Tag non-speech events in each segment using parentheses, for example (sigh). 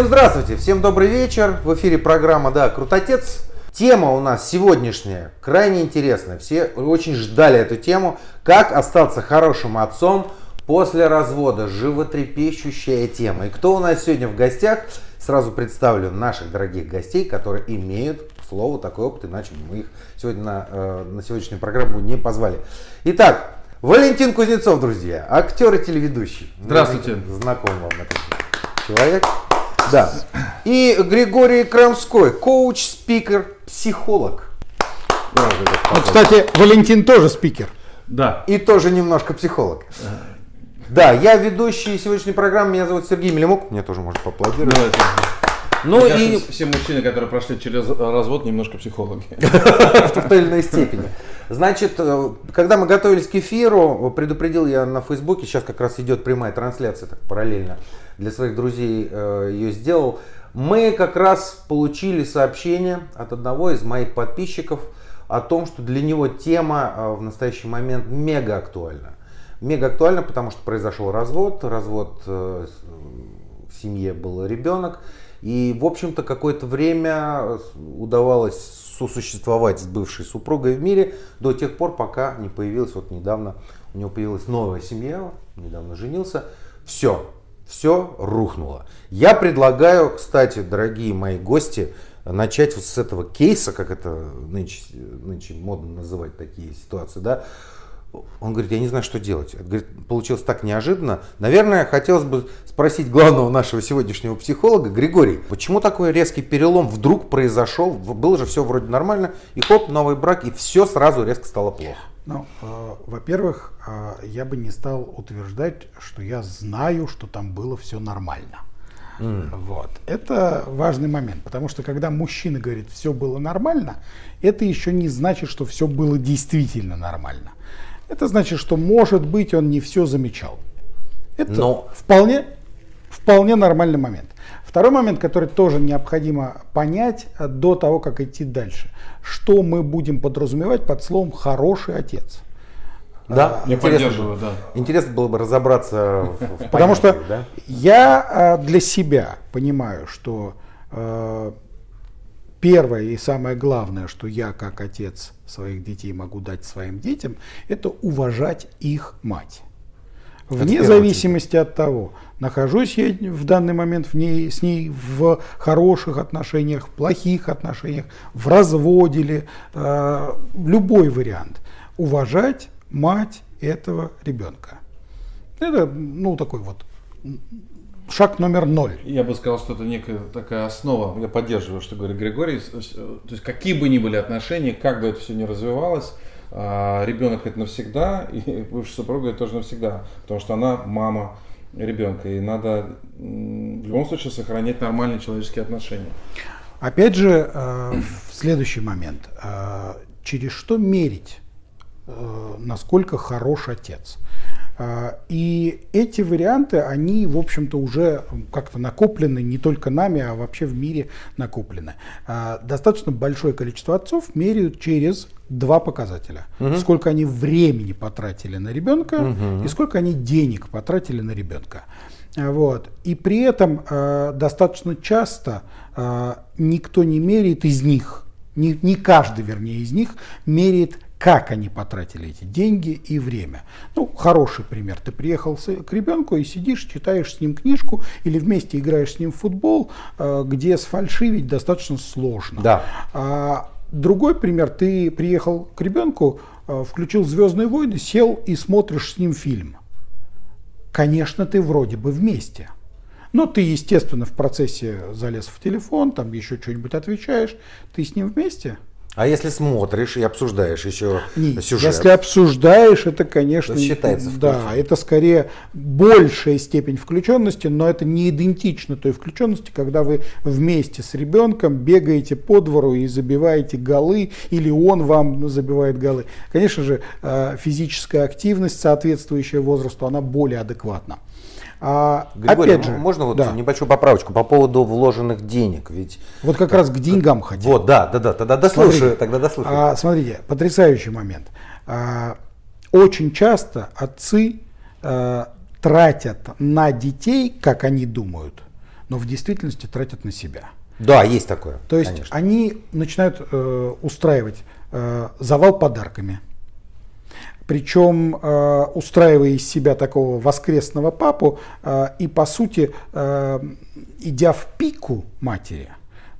Всем здравствуйте, всем добрый вечер. В эфире программа «Да, Крутотец». Тема у нас сегодняшняя крайне интересная. Все очень ждали эту тему. Как остаться хорошим отцом после развода. Животрепещущая тема. И кто у нас сегодня в гостях? Сразу представлю наших дорогих гостей, которые имеют слово такой опыт, иначе мы их сегодня на, э, на сегодняшнюю программу не позвали. Итак, Валентин Кузнецов, друзья, актер и телеведущий. Здравствуйте. Знаком вам этот человек. Да. И Григорий Крамской, коуч, спикер, психолог. Ну, кстати, Валентин тоже спикер. Да. И тоже немножко психолог. Да, я ведущий сегодняшней программы, меня зовут Сергей Мелемук, мне тоже можно поаплодировать. Давайте. Ну Мне и кажется, все мужчины, которые прошли через развод, немножко психологи. (laughs) в той или иной степени. Значит, э, когда мы готовились к эфиру, предупредил я на Фейсбуке, сейчас как раз идет прямая трансляция, так параллельно для своих друзей э, ее сделал. Мы как раз получили сообщение от одного из моих подписчиков о том, что для него тема э, в настоящий момент мега актуальна. Мега актуальна, потому что произошел развод, развод в семье был ребенок, и, в общем-то, какое-то время удавалось сосуществовать с бывшей супругой в мире до тех пор, пока не появилась, вот недавно у него появилась новая семья, недавно женился, все, все рухнуло. Я предлагаю, кстати, дорогие мои гости, начать вот с этого кейса, как это нынче, нынче модно называть такие ситуации, да, он говорит, я не знаю, что делать. Это, Говорит, получилось так неожиданно. Наверное, хотелось бы спросить главного нашего сегодняшнего психолога, Григорий, почему такой резкий перелом вдруг произошел? Было же все вроде нормально, и хоп, новый брак, и все сразу резко стало плохо. Ну, э, во-первых, э, я бы не стал утверждать, что я знаю, что там было все нормально. Вот. Это важный момент, потому что когда мужчина говорит, все было нормально, это еще не значит, что все было действительно нормально. Это значит, что, может быть, он не все замечал. Это Но- вполне, вполне нормальный момент. Второй момент, который тоже необходимо понять э, до того, как идти дальше. Что мы будем подразумевать под словом «хороший отец». Да, Я интересно, да. интересно было бы разобраться в, в Потому что да? я э, для себя понимаю, что э, первое и самое главное, что я как отец своих детей могу дать своим детям, это уважать их мать. Вне зависимости от того, нахожусь я в данный момент в ней, с ней в хороших отношениях, в плохих отношениях, в разводе ли, э, любой вариант. Уважать мать этого ребенка. Это, ну, такой вот шаг номер ноль. Я бы сказал, что это некая такая основа. Я поддерживаю, что говорит Григорий. То есть какие бы ни были отношения, как бы это все ни развивалось, а, ребенок это навсегда, и бывшая супруга это тоже навсегда, потому что она мама ребенка, и надо в любом случае сохранять нормальные человеческие отношения. Опять же, э, следующий момент. э, Через что мерить, э, насколько хорош отец? Э, И эти варианты, они, в общем-то, уже как-то накоплены не только нами, а вообще в мире накоплены. Э, Достаточно большое количество отцов меряют через два показателя. Сколько они времени потратили на ребенка и сколько они денег потратили на ребенка. А, Вот. И при этом э, достаточно часто э, никто не меряет из них, не, не каждый, вернее, из них меряет, как они потратили эти деньги и время. Ну, хороший пример. Ты приехал к ребенку и сидишь, читаешь с ним книжку или вместе играешь с ним в футбол, э, где сфальшивить достаточно сложно. Да. А другой пример, ты приехал к ребенку, э, включил Звездные войны, сел и смотришь с ним фильм. Конечно, ты вроде бы вместе. Но ты, естественно, в процессе залез в телефон, там еще что-нибудь отвечаешь. Ты с ним вместе? А если смотришь и обсуждаешь еще Не, сюжет? Если обсуждаешь, это, конечно, Это считается да, включен. это скорее большая степень включенности, но это не идентично той включенности, когда вы вместе с ребенком бегаете по двору и забиваете голы, или он вам забивает голы. Конечно же, э, физическая активность, соответствующая возрасту, она более адекватна. А, Григорий, опять же, можно вот да, небольшую поправочку по поводу вложенных денег? Ведь вот как раз к деньгам хотел. вот, да, да, да, тогда дослушаю, Смотрите, тогда дослушаю. а, смотрите, потрясающий момент. А, очень часто отцы а, тратят на детей, как они думают, но в действительности тратят на себя. Да, есть такое. То есть конечно. они начинают э, устраивать э, завал подарками. Причем э, устраивая из себя такого воскресного папу э, и по сути э, идя в пику матери.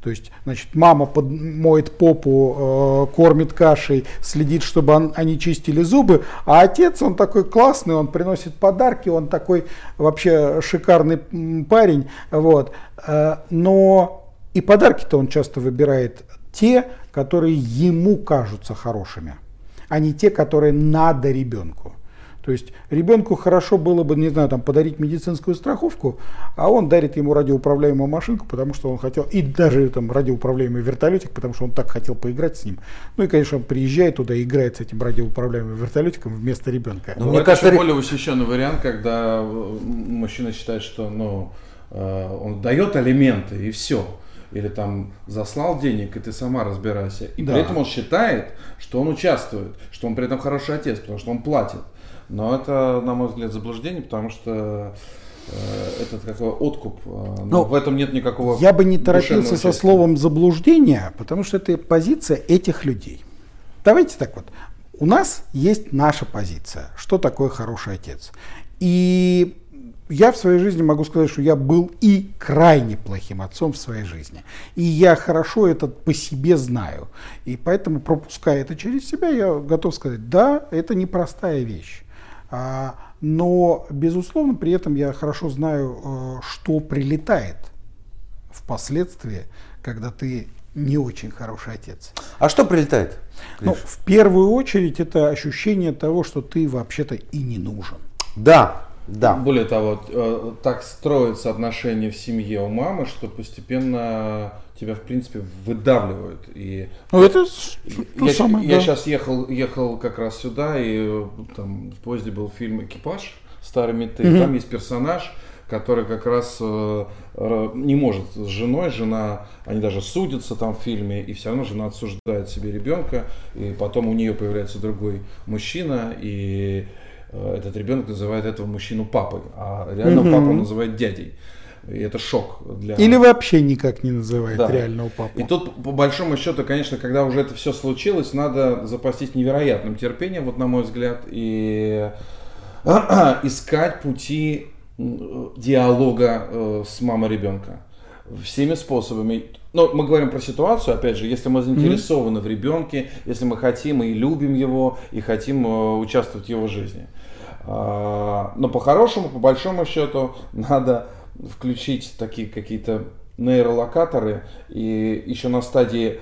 То есть, значит, мама моет попу, э, кормит кашей, следит, чтобы он, они чистили зубы, а отец, он такой классный, он приносит подарки, он такой вообще шикарный парень, вот. Э, но и подарки-то он часто выбирает те, которые ему кажутся хорошими, а не те, которые надо ребенку. То есть ребенку хорошо было бы, не знаю, там, подарить медицинскую страховку, а он дарит ему радиоуправляемую машинку, потому что он хотел, и даже там радиоуправляемый вертолетик, потому что он так хотел поиграть с ним. Ну и, конечно, он приезжает туда и играет с этим радиоуправляемым вертолетиком вместо ребенка. Ну, мне кажется, более восхищенный вариант, когда мужчина считает, что ну, э, он дает алименты и все или там заслал денег, и ты сама разбирайся. И да. при этом он считает, что он участвует, что он при этом хороший отец, потому что он платит. Но это, на мой взгляд, заблуждение, потому что э, это такой откуп. Э, но ну, в этом нет никакого. Я бы не торопился со словом заблуждение, потому что это позиция этих людей. Давайте так вот. У нас есть наша позиция, что такое хороший отец. И я в своей жизни могу сказать, что я был и крайне плохим отцом в своей жизни. И я хорошо это по себе знаю. И поэтому, пропуская это через себя, я готов сказать, да, это непростая вещь. А, но, безусловно, при этом я хорошо знаю, э, что прилетает впоследствии, когда ты не очень хороший отец. А что прилетает? Ну, в первую очередь это ощущение того, что ты вообще-то и не нужен. Да, да. Более того, э, так строятся отношения в семье у мамы, что постепенно тебя, в принципе, выдавливают. И ну, это то я, самое, я да. сейчас ехал, ехал как раз сюда, и там в поезде был фильм «Экипаж» старый меты. Угу. Там есть персонаж, который как раз э, не может с женой, жена, они даже судятся там в фильме, и все равно жена отсуждает себе ребенка, и потом у нее появляется другой мужчина, и Э, этот ребенок называет этого мужчину папой, а реального угу. папу называет дядей. И это шок для... Или вообще никак не называет да. реального папу. И тут, по большому счету, конечно, когда уже это все случилось, надо запастись невероятным терпением, вот на мой взгляд, и (clears throat) искать пути диалога э, с мамой ребенка всеми способами. Но мы говорим про ситуацию, опять же, если мы заинтересованы mm-hmm. в ребенке, если мы хотим и любим его, и хотим э, участвовать в его жизни. А, но по-хорошему, по большому счету, надо включить такие какие-то нейролокаторы и еще на стадии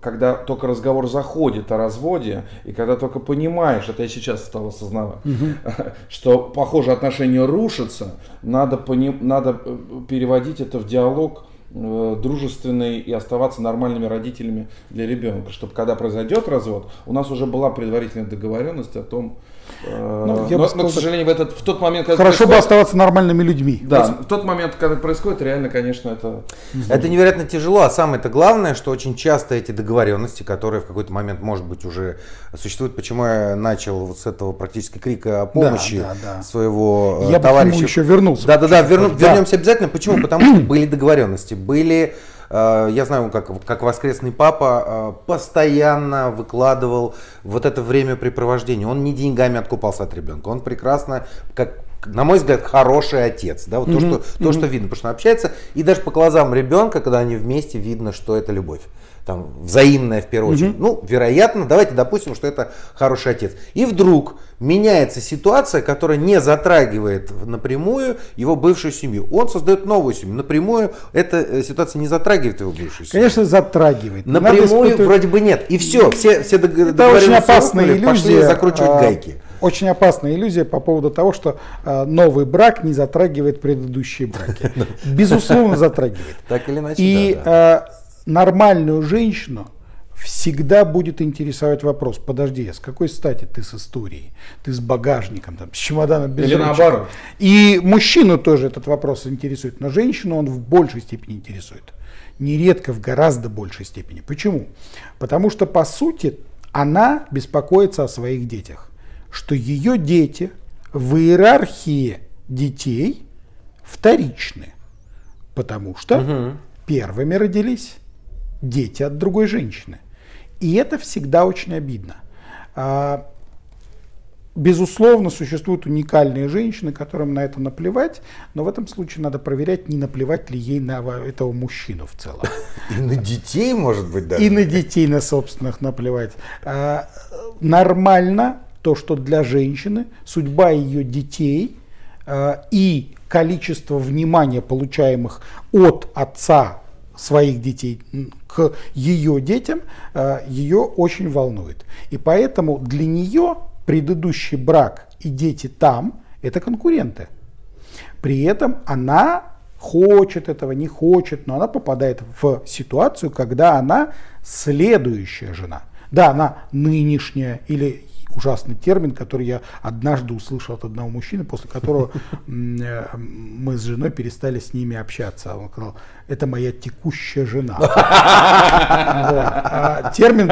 когда только разговор заходит о разводе, и когда только понимаешь, это я сейчас стал осознавать, угу. (laughs) что, похоже, отношения рушатся, надо, пони, надо э, переводить это в диалог Э, дружественной и оставаться нормальными родителями для ребенка, чтобы когда произойдет развод, у нас уже была предварительная договоренность о том, ну, я но, сказал, но, к сожалению, в, этот, в тот момент, когда Хорошо бы оставаться нормальными людьми. Да, в тот момент, когда это происходит, реально, конечно, это... Это невероятно тяжело, а самое-то главное, что очень часто эти договоренности, которые в какой-то момент, может быть, уже существуют, почему я начал вот с этого практически крика о помощи да, да, да. своего я товарища. Я еще вернулся. Да-да-да, верну, да. вернемся обязательно. Почему? Потому что (clears throat) были договоренности были, э, я знаю, как, как воскресный папа э, постоянно выкладывал вот это времяпрепровождение. Он не деньгами откупался от ребенка, он прекрасно, как на мой взгляд, хороший отец, да, вот mm-hmm. то, что, mm-hmm. то, что видно, потому что он общается, и даже по глазам ребенка, когда они вместе, видно, что это любовь там, взаимная в первую очередь. Угу. Ну, вероятно, давайте допустим, что это хороший отец. И вдруг меняется ситуация, которая не затрагивает напрямую его бывшую семью. Он создает новую семью. Напрямую эта э, ситуация не затрагивает его бывшую семью. Конечно, затрагивает. Напрямую испытывать... вроде бы нет. И все, все, все Это очень опасная иллюзия. Пошли закручивать а, гайки. Очень опасная иллюзия по поводу того, что а, новый брак не затрагивает предыдущие браки. (laughs) Безусловно, затрагивает. Так или иначе, И а, нормальную женщину всегда будет интересовать вопрос, подожди, а с какой стати ты с историей? Ты с багажником, там, с чемоданом без Или ручек. наоборот. И мужчину тоже этот вопрос интересует, но женщину он в большей степени интересует. Нередко в гораздо большей степени. Почему? Потому что, по сути, она беспокоится о своих детях. Что ее дети в иерархии детей вторичны. Потому что первыми родились дети от другой женщины. И это всегда очень обидно. А, Безусловно, существуют уникальные женщины, которым на это наплевать, но в этом случае надо проверять, не наплевать ли ей на этого мужчину в целом. (laughs) И на детей, может быть, даже. И на детей, на собственных наплевать. А, нормально то, что для женщины судьба ее детей а, и количество внимания, получаемых от отца своих детей к ее детям, а, ее очень волнует. И поэтому для нее предыдущий брак и дети там – это конкуренты. При этом она хочет этого, не хочет, но она попадает в ситуацию, когда она следующая жена. Да, она нынешняя или ужасный термин, который я однажды услышал от одного мужчины, после которого (laughs) э, мы с женой перестали с ними общаться. Он сказал, это моя текущая жена. А термин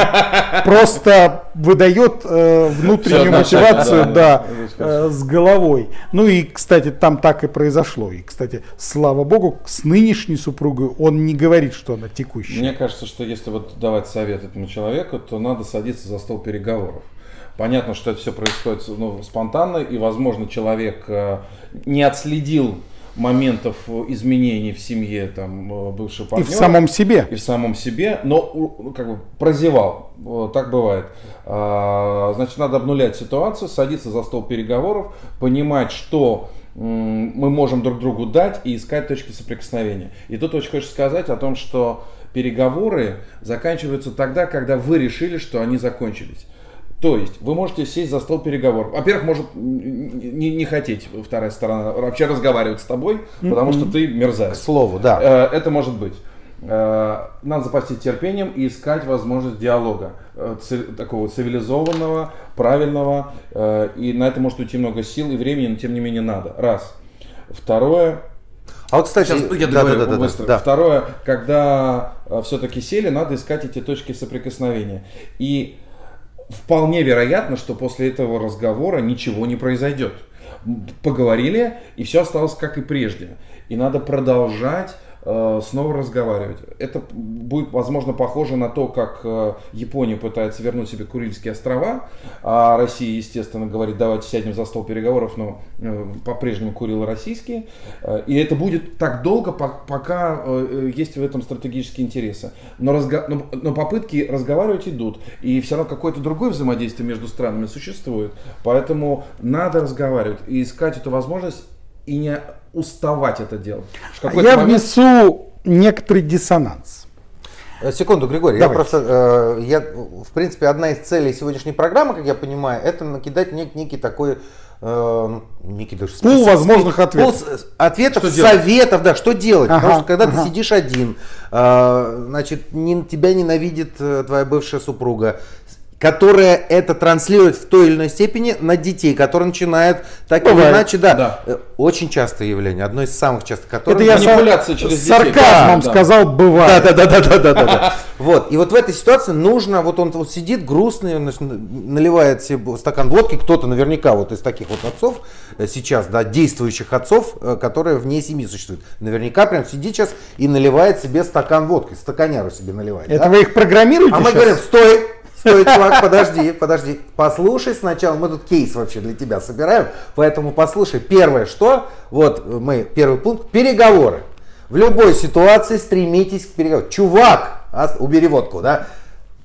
просто выдает э, внутреннюю мотивацию да, э, с головой. Ну и, кстати, там так и произошло. И, кстати, слава богу, с нынешней супругой он не говорит, что она текущая. Мне кажется, что если вот давать совет этому человеку, то надо садиться за стол переговоров. Понятно, что это все происходит ну, спонтанно, и, возможно, человек э, не отследил моментов изменений в семье там, э, бывшего партнера. И в самом себе. И в самом себе, но как бы прозевал. Так бывает. А, значит, надо обнулять ситуацию, садиться за стол переговоров, понимать, что мы можем друг другу дать и искать точки соприкосновения. И тут очень хочется сказать о том, что переговоры заканчиваются тогда, когда вы решили, что они закончились. То есть вы можете сесть за стол переговоров. Во-первых, может не, не хотеть вторая сторона вообще разговаривать с тобой, mm-hmm. потому что ты мерзавец. К слову, да. Э, это может быть. Э, надо запастись терпением и искать возможность диалога э, такого цивилизованного, правильного. И на это может уйти много сил и времени, но тем не менее надо. Раз. Второе, а вот, кстати, Сейчас, я да, да, да, быстро. Да. Второе, когда все-таки сели, надо искать эти точки соприкосновения. И вполне вероятно, что после этого разговора ничего не произойдет. Поговорили, и все осталось как и прежде. И надо продолжать снова разговаривать. Это будет, возможно, похоже на то, как э, Япония пытается вернуть себе Курильские острова, а Россия, естественно, говорит, давайте сядем за стол переговоров, но э, по-прежнему Курилы российские. И это будет так долго, пока есть в этом стратегические интересы. Но, разго... но попытки разговаривать идут, и все равно какое-то другое взаимодействие между странами существует. Поэтому надо разговаривать и искать эту возможность и не уставать это делать. Я момент... внесу некоторый диссонанс. Э, секунду, Григорий, Давай. я просто, э, я, в принципе, одна из целей сегодняшней программы, как я понимаю, это накидать нек, некий такой э, некий даже пул возможных ответов. Пул ответов, что советов, делать? да, что делать. Ага, Потому что когда ага. ты сидишь один, э, значит, не, тебя ненавидит э, твоя бывшая супруга, которая это транслирует в той или иной степени на детей, которые начинают так Бывает. или иначе, да, да, э, очень частое явление, одно из самых частых, которое... Это я манипуляция через с сарказмом да, сказал, бывает. Да, да, да, да, да, да, да. (laughs) Вот, и вот в этой ситуации нужно, вот он вот сидит грустный, он наливает себе стакан водки, кто-то наверняка вот из таких вот отцов э, сейчас, да, действующих отцов, э, которые вне семьи существуют, наверняка прям сидит сейчас и наливает себе стакан водки, стаканяру себе наливает. Это да? вы их программируете А мы говорим, стой, Стой, чувак, подожди, подожди. Послушай сначала, мы тут кейс вообще для тебя собираем, поэтому послушай. Первое, что, вот мы, первый пункт, переговоры. В любой ситуации стремитесь к переговорам. Чувак, убери водку, да?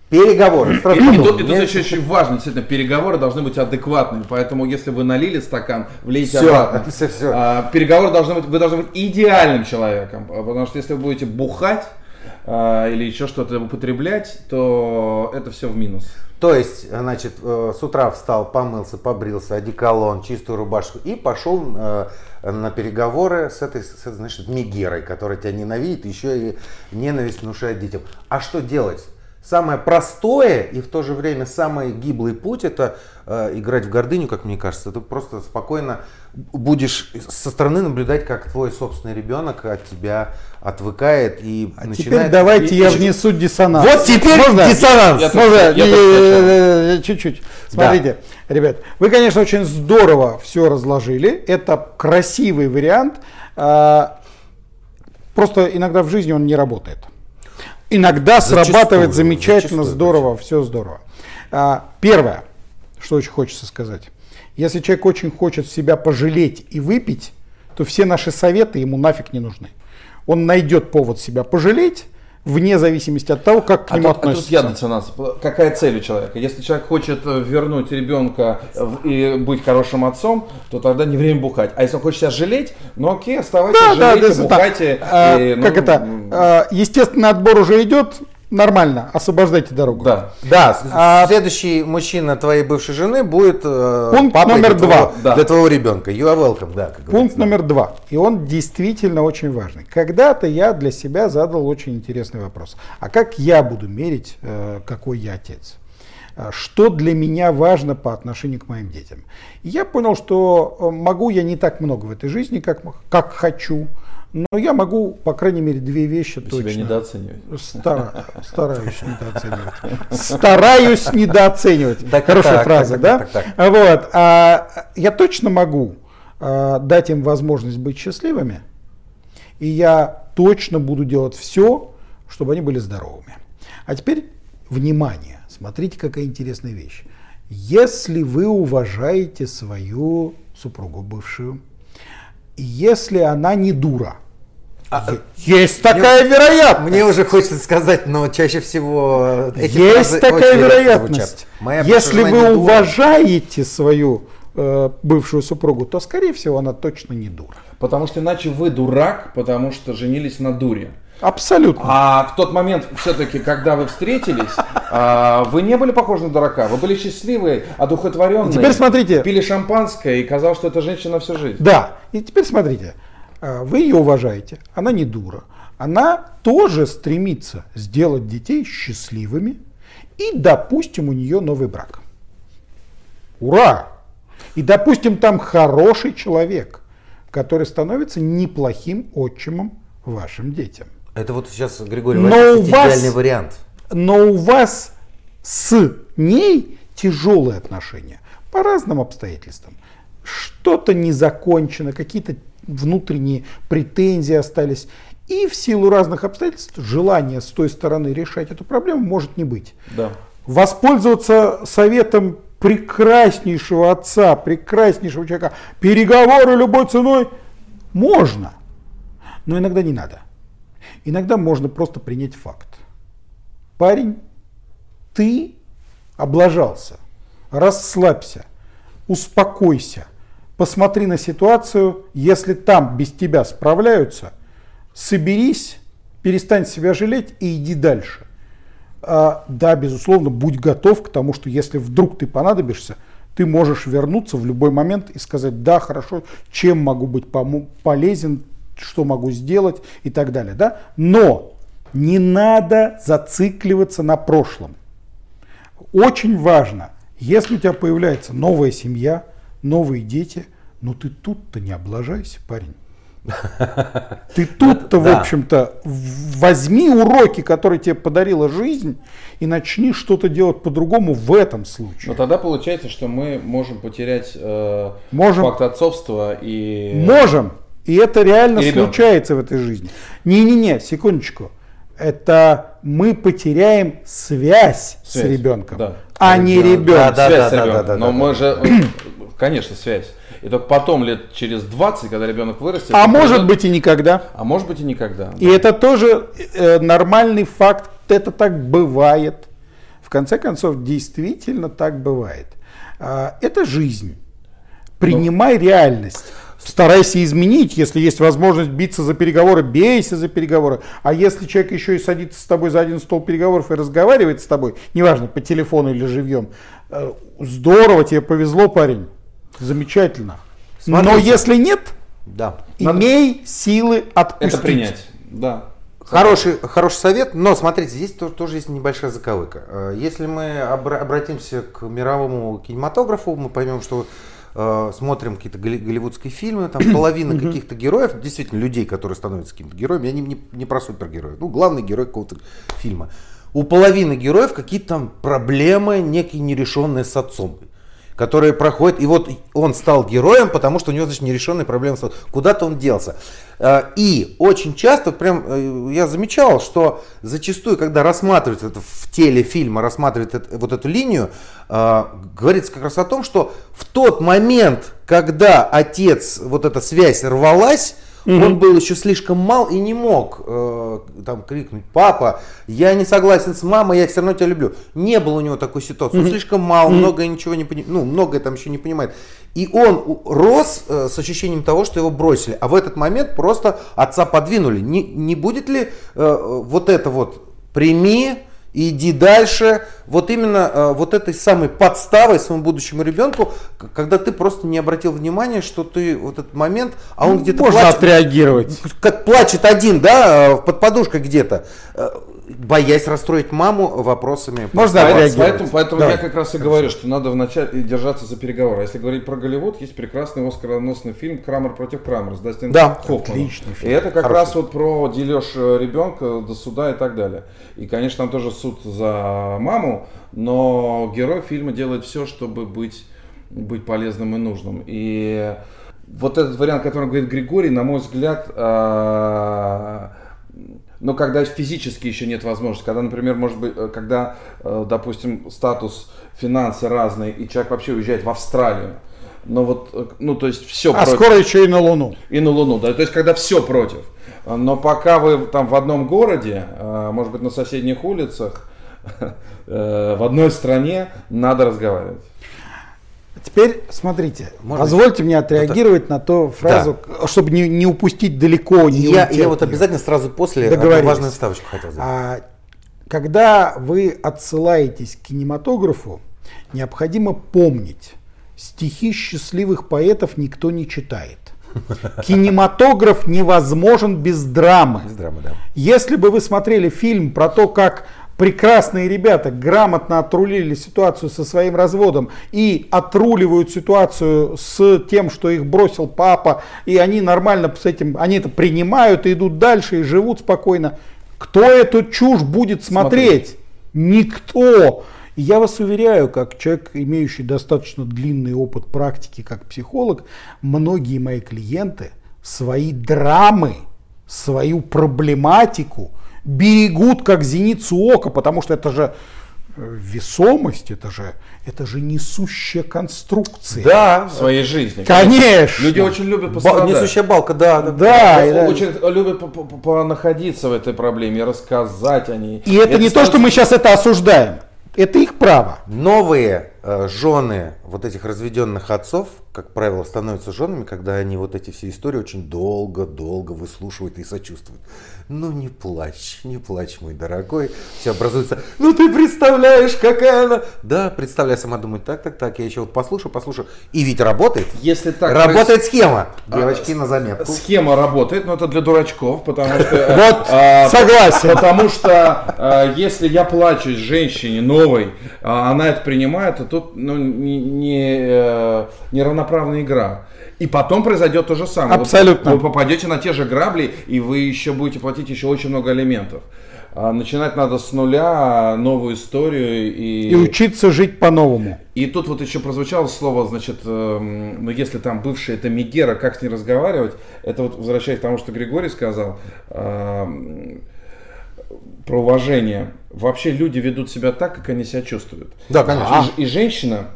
Переговоры. И, и, тут, и тут еще очень важно, действительно, переговоры должны быть адекватными. Поэтому, если вы налили стакан, влейте все, обратно. (laughs) Все, все. А, переговоры должны быть, вы должны быть идеальным человеком. Потому что если вы будете бухать, а, или еще что-то употреблять, то это все в минус. То есть, значит, э, с утра встал, помылся, побрился, одеколон, чистую рубашку и пошел э, на переговоры с этой, с значит, Мегерой, которая тебя ненавидит, еще и ненависть внушает детям. А что делать? Самое простое и в то же время самый гиблый путь это э, играть в гордыню, как мне кажется. Ты просто спокойно будешь со стороны наблюдать, как твой собственный ребенок от тебя отвыкает и а начинает... Теперь давайте и, я внесу диссонанс. Вот теперь Можно? диссонанс. Можно? Чуть-чуть. Смотрите, да. ребят, вы, конечно, очень здорово все разложили. Это красивый вариант. А, просто иногда в жизни он не работает. Иногда Зачастую, срабатывает замечательно, зачастую, здорово, все здорово. А, первое, что очень хочется сказать. Если человек очень хочет себя пожалеть и выпить, то все наши советы ему нафиг не нужны. Он найдет повод себя пожалеть, вне зависимости от того, как к А нему тут, а тут относятся. я начинался. Какая цель у человека? Если человек хочет э, вернуть ребенка и быть хорошим отцом, то тогда не время бухать. А если он хочет себя жалеть, ну окей, оставайтесь, Да, да, жалейте, да, бухайте. а, и, ну, как это? а, естественный отбор уже идет, нормально, освобождайте дорогу. Да. Да, А- следующий мужчина твоей бывшей жены будет э, Пункт папой номер для два. твоего- Да. Для твоего ребенка. You are welcome, да. как Пункт говорится. номер два. И он действительно очень важный. Когда-то я для себя задал очень интересный вопрос. А как я буду мерить, э, какой я отец? А Что для меня важно по отношению к моим детям? И я понял, что э, могу я не так много в этой жизни, как, как хочу, но я могу, по крайней мере, две вещи Вы точно. себя недооцениваете. Стара- стараюсь недооценивать. Стараюсь недооценивать. Так, Хорошая так, фраза, так, да? так, так, А Вот. а, я точно могу а, дать им возможность быть счастливыми, и я точно буду делать все, чтобы они были здоровыми. А теперь внимание. Смотрите, какая интересная вещь. Если вы уважаете свою супругу бывшую, если она не дура, А, есть такая вероятность. Мне уже хочется сказать, но чаще всего эти Есть такая вероятность. Моя Если вы дура. уважаете свою э, бывшую супругу, то, скорее всего, она точно не дура. Потому что иначе вы дурак, потому что женились на дуре. Абсолютно. А в тот момент, все-таки, когда вы встретились, а, вы не были похожи на дурака. Вы были счастливые, одухотворенные. Теперь смотрите. Пили шампанское и казалось, что это женщина на всю жизнь. Да. И теперь смотрите. А, Вы ее уважаете. Она не дура. Она тоже стремится сделать детей счастливыми. И, допустим, у нее новый брак. Ура! И, допустим, там хороший человек, который становится неплохим отчимом вашим детям. Это вот сейчас, Григорий, Но у вас- идеальный вариант. но у вас с ней тяжелые отношения по разным обстоятельствам. Что-то не закончено, какие-то внутренние претензии остались. И в силу разных обстоятельств желания с той стороны решать эту проблему может не быть. Да. Воспользоваться советом прекраснейшего отца, прекраснейшего человека, переговоры любой ценой можно, но иногда не надо. Иногда можно просто принять факт. Парень, ты облажался, расслабься, успокойся, посмотри на ситуацию, если там без тебя справляются, соберись, перестань себя жалеть и иди дальше. А, да, безусловно, будь готов к тому, что если вдруг ты понадобишься, ты можешь вернуться в любой момент и сказать, да, хорошо, чем могу быть полезен, что могу сделать и так далее. Да? Но не надо зацикливаться на прошлом. Очень важно, если у тебя появляется новая семья, новые дети, ну ты тут-то не облажайся, парень. (laughs) Ты тут-то, в общем-то, возьми уроки, которые тебе подарила жизнь, и начни что-то делать по-другому в этом Но случае. тогда получается, что мы можем потерять э, Можем. факт отцовства и... Можем. И это реально И ребенка. случается в этой жизни. Не-не-не, секундочку. Это мы потеряем связь, с Связь, ребенком, да. а не Да, ребенка. да, связь с да, да, ребенком. да, Но да, мы да. же, э, (clears throat) конечно, связь. И только потом, лет через 20, когда ребенок вырастет... А может придет- быть и никогда. А может быть и никогда. И это тоже э, нормальный факт, это так бывает. В конце концов, действительно так бывает. А, это жизнь. Принимай реальность. Старайся изменить, если есть возможность биться за переговоры, бейся за переговоры. А если человек еще и садится с тобой за один стол переговоров и разговаривает с тобой, неважно, по телефону или живьем, э, здорово, тебе повезло, парень. Замечательно. Но Смотрите. если нет, Да. имей силы отпустить. Это принять. Да. Хороший, хороший совет, но смотрите, здесь тоже, тоже есть небольшая заковыка. Э, Если мы обра- обратимся к мировому кинематографу, мы поймем, что э, смотрим какие-то голли- голливудские фильмы, там (coughs) половина каких-то героев, действительно людей, которые становятся какими-то героями, они не, не про супергероев, ну главный герой какого-то фильма. У половины героев какие-то там проблемы, некие нерешенные с отцом. Которые проходят, и вот он стал героем, потому что у него, значит, нерешенные проблемы, куда-то он делся. Э, и очень часто, прям э, я замечал, что зачастую, когда рассматривают это в теле фильма, рассматривают это, вот эту линию, э, говорится как раз о том, что в тот момент, когда отец, вот эта связь рвалась, Mm-hmm. Он был еще слишком мал и не мог э, там крикнуть, папа, я не согласен с мамой, я все равно тебя люблю. Не было у него такой ситуации. Mm-hmm. Он слишком мал, mm-hmm. многое ничего не понимает, ну, многое там еще не понимает. И он рос э, с ощущением того, что его бросили. А в этот момент просто отца подвинули. Не, не будет ли э, вот это вот прими, иди дальше. Вот именно э, вот этой самой подставой своему будущему ребенку, когда ты просто не обратил внимания, что ты вот этот момент, а он где-то Можно плачет, отреагировать. Как плачет один, да, под подушкой где-то э, боясь расстроить маму вопросами. Можно поэтому, поэтому, поэтому я как раз и говорю, что надо вначале держаться за переговоры. Если говорить про Голливуд, есть прекрасный оскароносный фильм «Крамер против Крамера» с Дастином да. Хоффманом. Отличный фильм. И это как Хороший. раз вот про дележ э, ребенка до суда и так далее. И, конечно, там тоже суд за маму, но герой фильма делает все, чтобы быть, быть полезным и нужным. И вот этот вариант, о котором говорит Григорий, на мой взгляд, а, но когда физически еще нет возможности, когда, например, может быть, э, когда, э, допустим, статус финансы разный, и человек вообще уезжает в Австралию, но вот, э, ну, то есть все А против. скоро еще и на Луну. И на Луну, да, то есть когда все против. Но пока вы там в одном городе, может быть, на соседних улицах, (laughs) в одной стране, надо разговаривать. Теперь смотрите, Можно позвольте мне отреагировать это... на ту фразу, да. чтобы не, не упустить далеко. Не я, я вот обязательно сразу после важную ставочку хотел сделать. А, когда вы отсылаетесь к кинематографу, необходимо помнить, стихи счастливых поэтов никто не читает. (laughs) Кинематограф невозможен без драмы. Без драмы да. Если бы вы смотрели фильм про то, как прекрасные ребята грамотно отрулили ситуацию со своим разводом и отруливают ситуацию с тем, что их бросил папа, и они нормально с этим, они это принимают и идут дальше и живут спокойно. Кто эту чушь будет смотреть? смотреть. Никто. я вас уверяю, как человек, имеющий достаточно длинный опыт практики как психолог, многие мои клиенты свои драмы, свою проблематику – берегут как зеницу ока, потому что это же э, весомость, это же, это же несущая конструкция. Да, в своей жизни. Конечно. Люди очень любят пострадать. Несущая балка, да. Да, да, да. Очень любят находиться в этой проблеме, рассказать о ней. И это, это не то, что мы сейчас это осуждаем. Это их право. Новые э, жены вот этих разведенных отцов, как правило, становятся женами, когда они вот эти все истории очень долго-долго выслушивают и сочувствуют. Ну не плачь, не плачь, мой дорогой. Все образуется, ну ты представляешь, какая она. Да, представляю, сама думаю, так, так, так, я еще вот послушаю, послушаю. И ведь работает. Если так. Работает схема. А, Девочки, на заметку. Схема работает, но это для дурачков, потому что... Э, вот, а, согласен. Потому что а, если я плачу женщине новой, она это принимает, то тут ну, не э, равноправная игра. И потом произойдет то же самое. Абсолютно. Вы, вы попадете на те же грабли, и вы еще будете платить еще очень много элементов. А начинать надо с нуля новую историю и... И учиться жить по-новому. И тут вот еще прозвучало слово, значит, э, ну если там бывшая это Мегера, как с ней разговаривать, это вот возвращаясь к тому, что Григорий сказал, э, про уважение. Вообще люди ведут себя так, как они себя чувствуют. Да, конечно. И, и женщина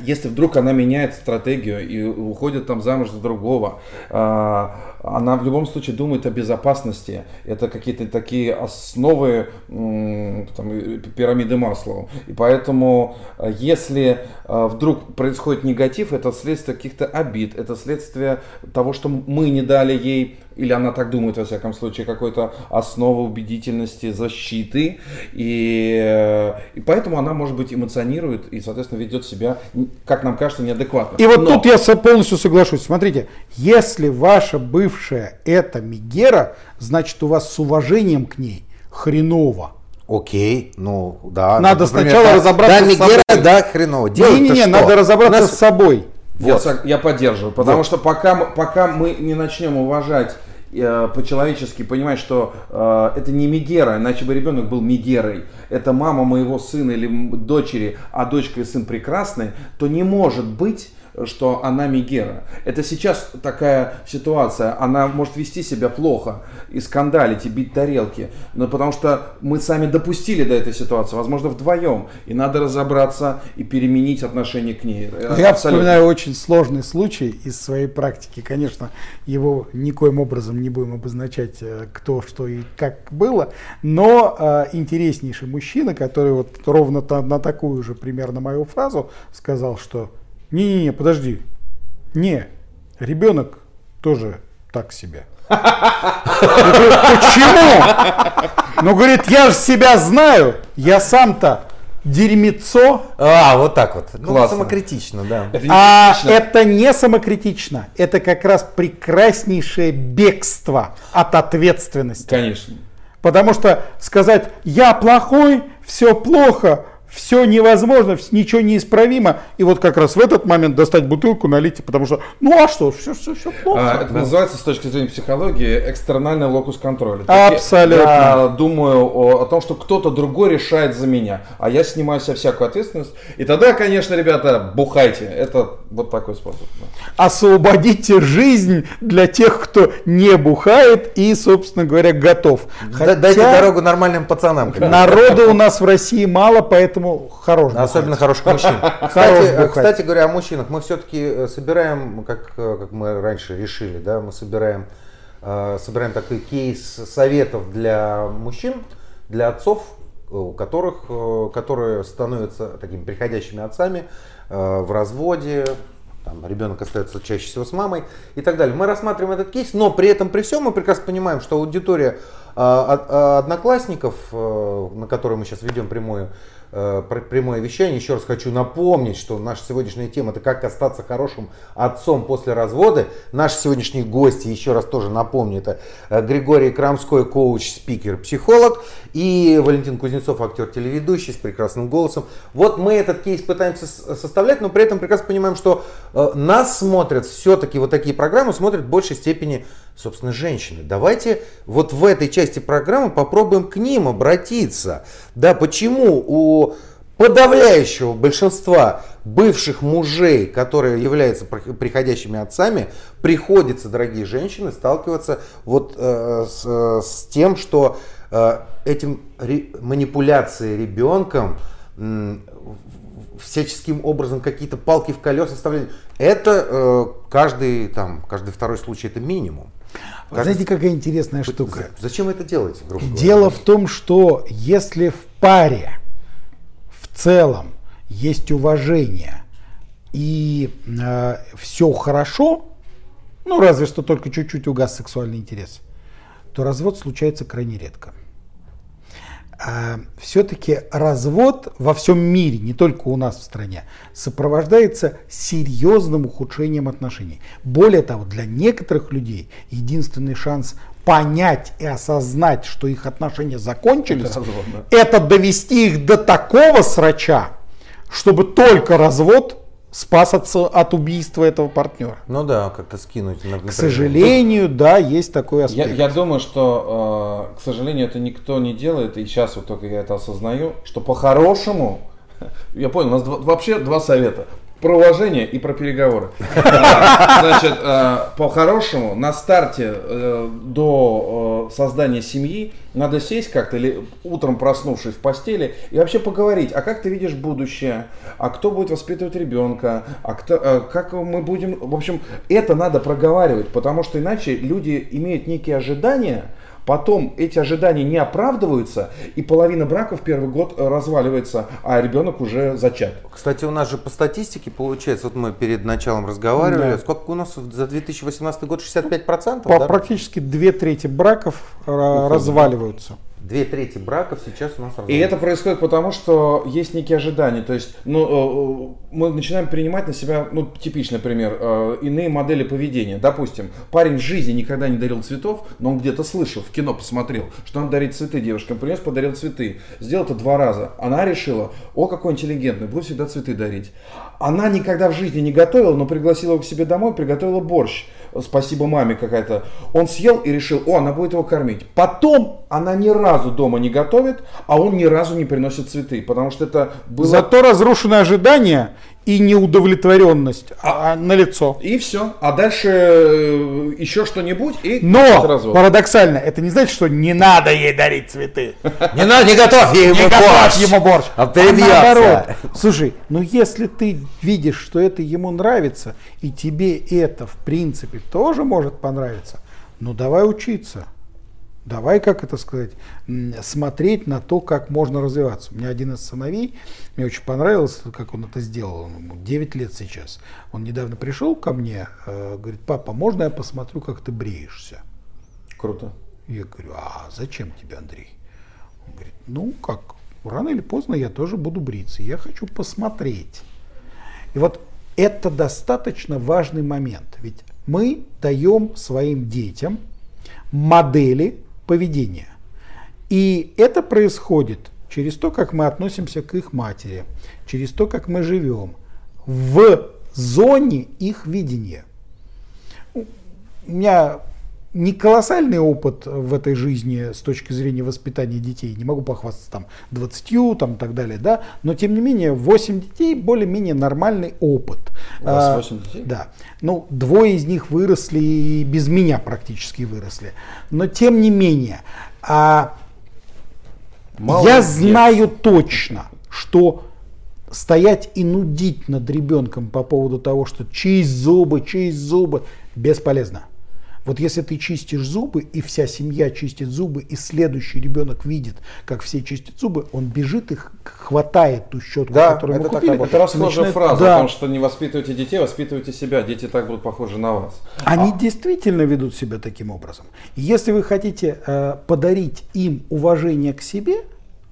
если вдруг она меняет стратегию и уходит там замуж за другого, а, она в любом случае думает о безопасности. Это какие-то такие основы там, пирамиды Маслоу. И поэтому, а, если а, вдруг происходит негатив, это следствие каких-то обид, это следствие того, что мы не дали ей или она так думает, во всяком случае, какой-то основы убедительности, защиты, и, и поэтому она, может быть, эмоционирует и, соответственно, ведет себя, как нам кажется, неадекватно. И вот Но... тут я полностью соглашусь. Смотрите, если ваша бывшая это Мигера, значит, у вас с уважением к ней хреново. Окей, ну да. Надо например, сначала да, разобраться да, с Мегера, собой. Да, хреново. Не-не-не, надо разобраться нас... с собой. Вот. Я, я поддерживаю, потому вот. что пока, пока мы не начнем уважать э, по-человечески понимать, что э, это не Мегера, иначе бы ребенок был Мегерой, это мама моего сына или дочери, а дочка и сын прекрасны, то не может быть что она Мегера. Это сейчас такая ситуация, она может вести себя плохо и скандалить, и бить тарелки, но потому что мы сами допустили до этой ситуации, возможно, вдвоем, и надо разобраться и переменить отношение к ней. Я Абсолютно. вспоминаю очень сложный случай из своей практики, конечно, его никоим образом не будем обозначать, э, кто, что и как было, но э, интереснейший мужчина, который вот ровно на такую же примерно мою фразу сказал, что не-не-не, подожди. Не, ребенок тоже так себе. Почему? Ну, говорит, я же себя знаю, я сам-то дерьмецо. А, вот так вот. Ну, Классно. самокритично, да. Это а это не самокритично. Это как раз прекраснейшее бегство от ответственности. Конечно. Потому что сказать, я плохой, все плохо, все невозможно, ничего неисправимо. И вот как раз в этот момент достать бутылку, налить, потому что, ну а что, все, все, все плохо. А, это называется с точки зрения психологии экстернальный локус контроля. Абсолютно. Я думаю о, о том, что кто-то другой решает за меня, а я снимаю себя всякую ответственность. И тогда, конечно, ребята, бухайте. Это вот такой способ. Освободите жизнь для тех, кто не бухает и, собственно говоря, готов. Хотя... Дайте дорогу нормальным пацанам. Народу у нас в России мало, поэтому поэтому хорош. Особенно хороших мужчин. (laughs) Кстати, кстати говоря, о мужчинах, мы все-таки э, собираем, как, э, как мы раньше решили, да, мы собираем, э, собираем такой кейс советов для мужчин, для отцов, у которых, которые становятся такими приходящими отцами в разводе, там, ребенок остается чаще всего с мамой и так далее. Мы рассматриваем этот кейс, но при этом, при всем, мы прекрасно понимаем, что аудитория одноклассников, на которую мы сейчас ведем прямую прямое вещание. Еще раз хочу напомнить, что наша сегодняшняя тема это как остаться хорошим отцом после развода. Наши сегодняшние гости, еще раз тоже напомню, это э, Григорий Крамской, коуч, спикер, психолог и Валентин Кузнецов, актер, телеведущий с прекрасным голосом. Вот мы этот кейс пытаемся составлять, но при этом прекрасно понимаем, что э, нас смотрят все-таки вот такие программы смотрят в большей степени собственно, женщины. Давайте вот в этой части программы попробуем к ним обратиться. Да, почему у подавляющего большинства бывших мужей, которые являются приходящими отцами, приходится, дорогие женщины, сталкиваться вот э, с, с тем, что э, этим ре, манипуляцией ребенком э, всяческим образом какие-то палки в колеса вставляли. Это э, каждый, там, каждый второй случай это минимум. Вы знаете, какая интересная штука? Зачем это делаете, грубо говоря? Дело в том, что если в паре в целом есть уважение и э, все хорошо, ну разве что только чуть-чуть угас сексуальный интерес, то развод случается крайне редко. А, все-таки развод во всем мире, не только у нас в стране, сопровождается серьезным ухудшением отношений. Более того, для некоторых людей единственный шанс понять и осознать, что их отношения закончились, это, развод, да. это довести их до такого срача, чтобы только развод спас от, от убийства этого партнера. Ну да, как-то скинуть. К сожалению, да, есть такой аспект. Я, я думаю, что, э, к сожалению, это никто не делает, и сейчас вот только я это осознаю, что по-хорошему, (laughs) я понял, у нас два, вообще два совета про уважение и про переговоры. Значит, э, по-хорошему, на старте э, до э, создания семьи надо сесть как-то или утром проснувшись в постели и вообще поговорить, а как ты видишь будущее, а кто будет воспитывать ребенка, а кто, как мы будем, в общем, это надо проговаривать, потому что иначе люди имеют некие ожидания, Потом эти ожидания не оправдываются, и половина брака в первый год э, разваливается, а ребенок уже зачат. Кстати, у нас же по статистике получается, вот мы перед началом разговаривали, да. сколько у нас за 2018 год? 65%? По, да? Практически две трети браков Уходит. разваливаются. Две трети браков сейчас у нас И разводятся. это происходит потому, что есть некие ожидания. То есть, ну, э, мы начинаем принимать на себя, ну, типичный пример, э, иные модели поведения. Допустим, парень в жизни никогда не дарил цветов, но он где-то слышал, в кино посмотрел, что он дарит цветы девушкам. Принес, подарил цветы. Сделал это два раза. Она решила, о, какой интеллигентный, буду всегда цветы дарить. Она никогда в жизни не готовила, но пригласила его к себе домой, приготовила борщ. Спасибо маме какая-то. Он съел и решил, о, она будет его кормить. Потом она ни разу дома не готовит, а он ни разу не приносит цветы, потому что это было... Зато разрушены ожидания и неудовлетворенность а, на лицо. И все. А дальше э, еще что-нибудь и Но развод. парадоксально, это не значит, что не надо ей дарить цветы. Не надо, не готовь ей Не ему готовь борщ. ему борщ. А А наоборот. Слушай, ну если ты видишь, что это ему нравится, и тебе это в принципе тоже может понравиться, ну давай учиться. Давай, как это сказать, смотреть на то, как можно развиваться. У меня один из сыновей, мне очень понравилось, как он это сделал, ему 9 лет сейчас. Он недавно пришел ко мне, э, говорит, папа, можно я посмотрю, как ты бреешься? Круто. Я говорю, а зачем тебе, Андрей? Он говорит, ну как, рано или поздно я тоже буду бриться, я хочу посмотреть. И вот это достаточно важный момент, ведь мы даем своим детям модели поведения. И это происходит через то, как мы относимся к их матери, через то, как мы живем в зоне их видения. У меня не колоссальный опыт в этой жизни с точки зрения воспитания детей, не могу похвастаться там 20 там, и так далее, да, но тем не менее 8 детей более-менее нормальный опыт. У вас А, 8 детей? Да. Ну, двое из них выросли и без меня практически выросли. Но тем не менее, а, я знаю точно, что стоять и нудить над ребенком по поводу того, что чисть зубы, чисть зубы, бесполезно. Вот если ты чистишь зубы, и вся семья чистит зубы, и следующий ребенок видит, как все чистят зубы, он бежит и х- хватает ту щетку, Да, которую мы это так купили. работает. Это расхожая начинает- фраза Да. о том, что не воспитывайте детей, воспитывайте себя. Дети так будут похожи на вас. Они действительно ведут себя таким образом. Если вы хотите э, подарить им уважение к себе,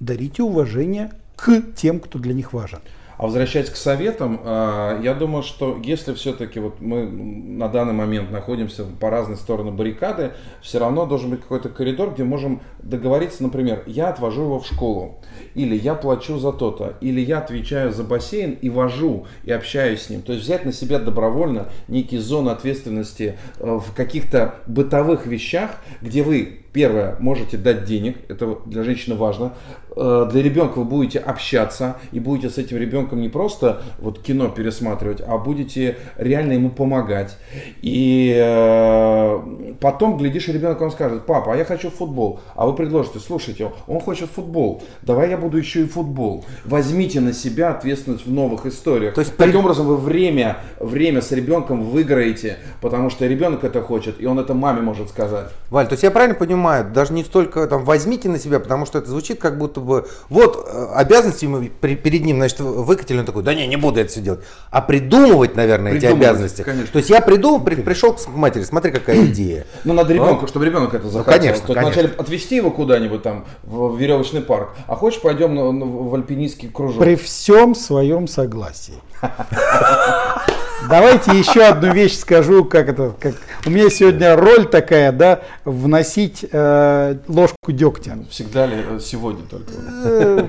дарите уважение к тем, кто для них важен. А возвращаясь к советам, а, я думаю, что если все-таки вот мы на данный момент находимся по разные стороны баррикады, все равно должен быть какой-то коридор, где можем договориться, например, я отвожу его в школу, или я плачу за то-то, или я отвечаю за бассейн и вожу, и общаюсь с ним. То есть взять на себя добровольно некие зоны ответственности э, в каких-то бытовых вещах, где вы Первое, можете дать денег, это для женщины важно. Э, Для ребенка вы будете общаться и будете с этим ребенком не просто вот кино пересматривать, а будете реально ему помогать. И э, потом, глядишь, ребенок вам скажет, папа, а я хочу футбол. А вы предложите, слушайте, он хочет футбол, давай я буду еще и футбол. Возьмите на себя ответственность в новых историях. То есть Таким при- образом вы время, время с ребенком выиграете, потому что ребенок это хочет, и он это маме может сказать. Валь, то есть я правильно понимаю, даже не столько там возьмите на себя, потому что это звучит как будто бы вот э, обязанности мы при- перед ним, значит, выкатили, он такой, да не, не буду это все делать. А придумывать, наверное, эти обязанности. конечно. То есть я придумал, при- пришел к матери, смотри, какая (clears throat) идея. Ну, надо ребенку, чтобы ребенок это захотел. конечно, То есть конечно. вначале отвезти его куда-нибудь там в веревочный парк, а хочешь пойдем в альпинистский кружок. При всем своем согласии. (laughs) Давайте еще одну вещь скажу, как это, как у меня сегодня роль такая, да, вносить э, ложку дегтя. Всегда ли э, сегодня только?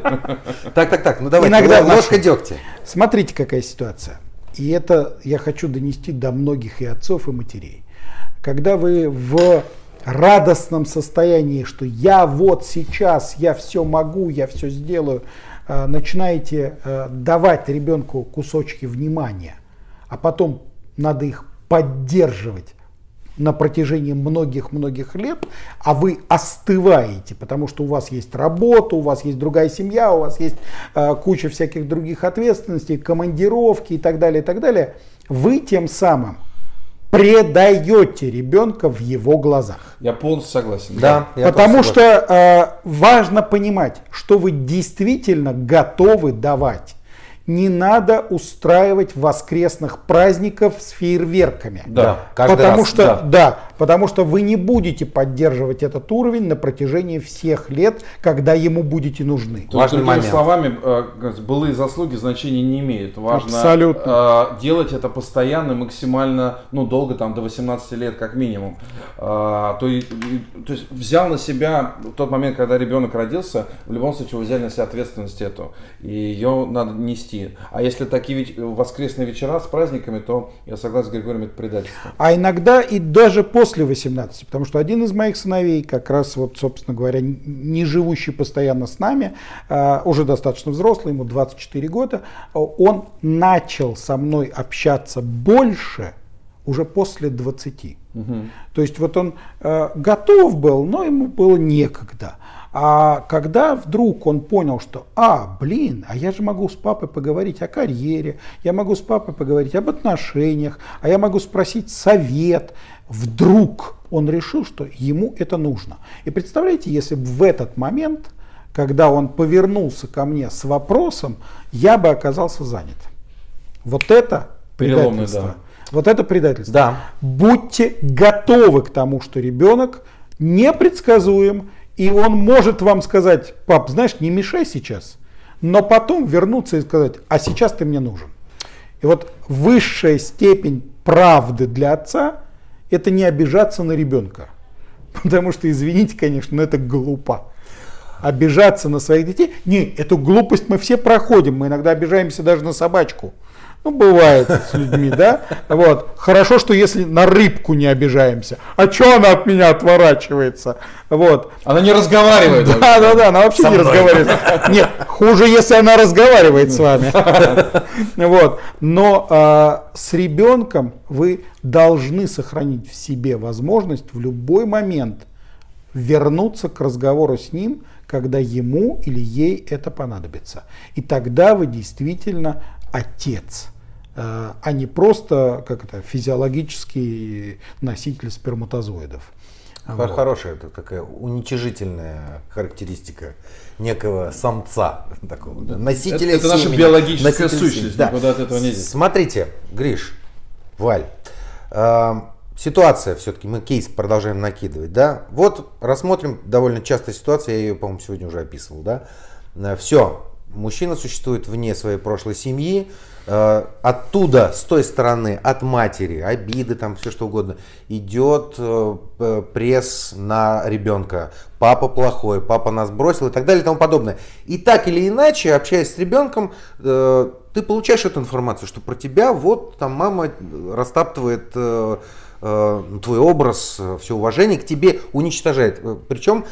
Так, так, так, ну давай, Иногда ложка дегтя. Смотрите, какая ситуация. И это я хочу донести до многих и отцов, и матерей. Когда вы в радостном состоянии, что я вот сейчас, я все могу, я все сделаю, э, начинаете э, давать ребенку кусочки внимания, а потом надо их поддерживать на протяжении многих-многих лет, а вы остываете, потому что у вас есть работа, у вас есть другая семья, у вас есть э, куча всяких других ответственностей, командировки и так далее, и так далее, вы тем самым предаете ребенка в его глазах. Я полностью согласен. Да, я Потому что э, важно понимать, что вы действительно готовы давать. Не надо устраивать воскресных праздников с фейерверками. Да, каждый потому раз, что, да. да, потому что вы не будете поддерживать этот уровень на протяжении всех лет, когда ему будете нужны. Важный момент. словами, э, былые заслуги значения не имеют. Важно Абсолютно. э, делать это постоянно, максимально, ну, долго, там, до 18 лет как минимум. А, то, то есть взял на себя, в тот момент, когда ребенок родился, в любом случае вы взяли на себя ответственность эту. И ее надо нести. А если такие веч- воскресные вечера с праздниками, то я согласен с Григорием, это предательство. А иногда и даже после 18, потому что один из моих сыновей, как раз вот, собственно говоря, не живущий постоянно с нами, а, уже достаточно взрослый, ему 24 года, он начал со мной общаться больше уже после 20. То есть вот он э, готов был, но ему было некогда. А когда вдруг он понял, что, а, блин, а я же могу с папой поговорить о карьере, я могу с папой поговорить об отношениях, а я могу спросить совет, вдруг он решил, что ему это нужно. И представляете, если бы в этот момент, когда он повернулся ко мне с вопросом, я бы оказался занят. Вот это Переломный, предательство. да. Вот это предательство. Да. Будьте готовы к тому, что ребенок непредсказуем, и он может вам сказать, пап, знаешь, не мешай сейчас, но потом вернуться и сказать, а сейчас ты мне нужен. И вот высшая степень правды для отца – это не обижаться на ребенка. Потому что, извините, конечно, но это глупо. Обижаться на своих детей. Не, эту глупость мы все проходим. Мы иногда обижаемся даже на собачку. Ну, бывает с людьми, да? Вот. Хорошо, что если на рыбку не обижаемся. А что она от меня отворачивается? Вот. Она не разговаривает. Да, да, да, она вообще Со не мной. разговаривает. Нет, хуже, если она разговаривает с вами. Вот. Но а, с ребенком вы должны сохранить в себе возможность в любой момент вернуться к разговору с ним, когда ему или ей это понадобится. И тогда вы действительно отец, а не просто как это, физиологический носитель сперматозоидов. Хор- Хорошая это такая уничижительная характеристика некого самца такого, да, носителя Это- это наша биологическая носителя сущность, семени. никуда от этого не. Смотрите, Гриш, Валь, э, ситуация все-таки, мы кейс продолжаем накидывать, да? Вот рассмотрим довольно частая ситуация, я ее, по-моему, сегодня уже описывал, да? Все, мужчина существует вне своей прошлой семьи, э, оттуда, с той стороны, от матери, обиды, там все что угодно, идет э, пресс на ребенка. Папа плохой, папа нас бросил и так далее и тому подобное. И так или иначе, общаясь с ребенком, э, ты получаешь эту информацию, что про тебя вот там мама растаптывает твой образ, все уважение к тебе уничтожает. Причем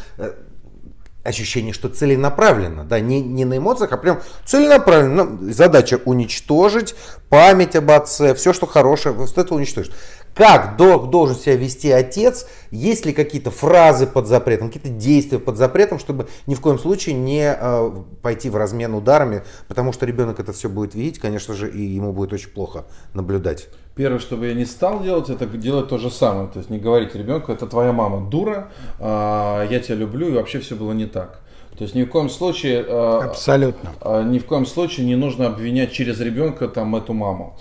ощущение, что целенаправленно, да, не, не на эмоциях, а прям целенаправленно. Ну, Задача уничтожить память об отце, все, что хорошее, вот это уничтожить. Как до- должен себя вести отец? Есть ли какие-то фразы под запретом, какие-то действия под запретом, чтобы ни в коем случае не э, пойти в размен ударами, потому что ребенок это все будет видеть, конечно же, и ему будет очень плохо наблюдать. Первое, что бы я не стал делать, это делать то же самое. То есть не говорить ребенку, это твоя мама дура, а, я тебя люблю, и вообще все было не так. То есть ни в коем случае, а, Абсолютно. а, ни в коем случае не нужно обвинять через ребенка там эту маму.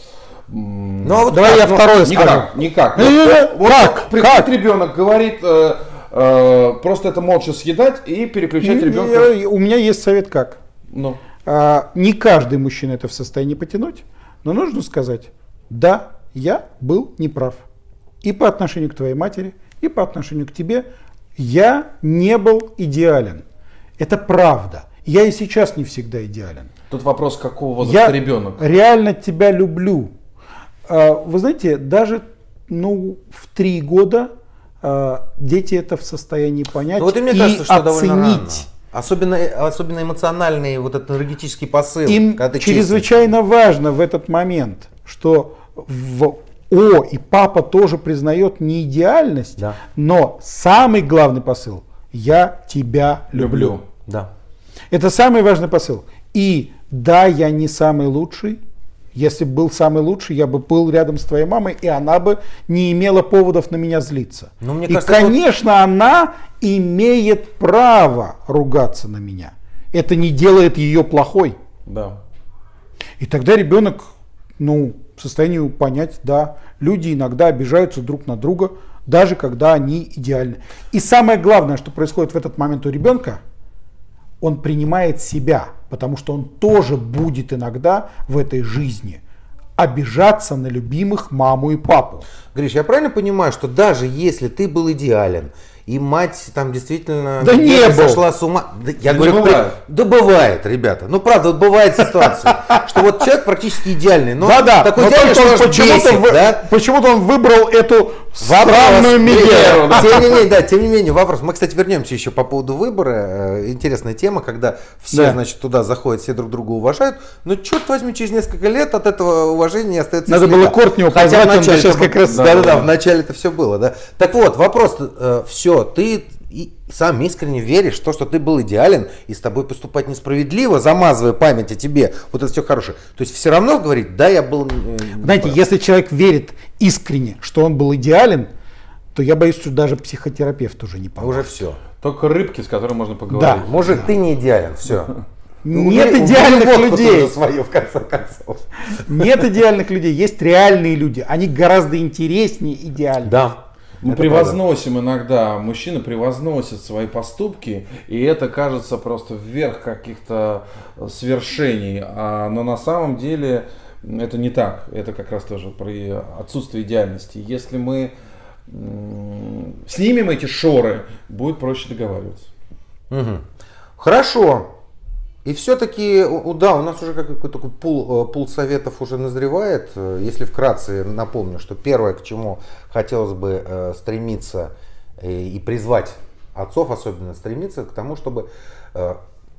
Ну, а вот Давай как? я Ну, второе скажу. Никак, никак. Не-не-не, Вот, как? Приходит Как? ребенок, говорит, э, э, просто это молча съедать и переключать ребенка. Я- У меня есть совет как. Ну, А, Не каждый мужчина это в состоянии потянуть, но нужно сказать, да, я был неправ. И по отношению к твоей матери, и по отношению к тебе я не был идеален. Это правда. Я и сейчас не всегда идеален. тут вопрос, какого возраста Я ребенок. реально тебя люблю. А, Вы знаете, даже ну, в три года а, дети это в состоянии понять Ну, вот и мне и кажется, что рано. оценить. Особенно, особенно эмоциональный вот этот энергетический посыл. Им честен. чрезвычайно важно в этот момент, что в О и папа тоже признает не идеальность, Да. но самый главный посыл – я тебя люблю. Люблю. Да. Это самый важный посыл. И да, я не самый лучший. Если бы был самый лучший, я бы был рядом с твоей мамой, и она бы не имела поводов на меня злиться. Ну, мне и, кажется, это вот- конечно, она имеет право ругаться на меня. Это не делает ее плохой. Да. И тогда ребенок, ну, в состоянии понять, да, люди иногда обижаются друг на друга, даже когда они идеальны. И самое главное, что происходит в этот момент у ребенка, он принимает себя, потому что он тоже будет иногда в этой жизни обижаться на любимых маму и папу. Гриш, я правильно понимаю, что даже если ты был идеален, и мать там действительно да не был. сошла с ума. Да, я да говорю, бывает. да бывает, ребята. Ну правда, вот бывает ситуация, что вот человек практически идеальный, но да, да, такой но идеальный, что почему-то, бесит, да? почему-то он выбрал эту странную Мегеру. Да. Тем не менее, да, тем не менее, вопрос. Мы, кстати, вернемся еще по поводу выбора. Э, интересная тема, когда все, да. значит, туда заходят, все друг друга уважают, но черт возьми, через несколько лет от этого уважения остается Надо было Кортнева позвать, он сейчас как раз... Да-да-да, в начале это все было, да. Так вот, вопрос, э, все, ты и сам искренне веришь в то, что ты был идеален, и с тобой поступать несправедливо, замазывая память о тебе, вот это все хорошее. То есть все равно говорит, да, я был... Знаете, если человек верит искренне, что он был идеален, то я боюсь, что даже психотерапевт уже не поможет. Уже все. Только рыбки, с которыми можно поговорить. Да, может, да. ты не идеален, все. Нет идеальных людей. Свое, в конце концов. Нет идеальных людей, есть реальные люди. Они гораздо интереснее идеальных. Да. Мы это превозносим правда. иногда, мужчины превозносят свои поступки, и это кажется просто вверх каких-то свершений. А, но на самом деле это не так. Это как раз тоже про отсутствие идеальности. Если мы снимем эти шоры, будет проще договариваться. Угу. Хорошо. И все-таки, да, у нас уже какой-то такой пул, э, пул советов уже назревает. Э, если вкратце напомню, что первое, к чему хотелось бы э, стремиться и призвать отцов особенно стремиться к тому, чтобы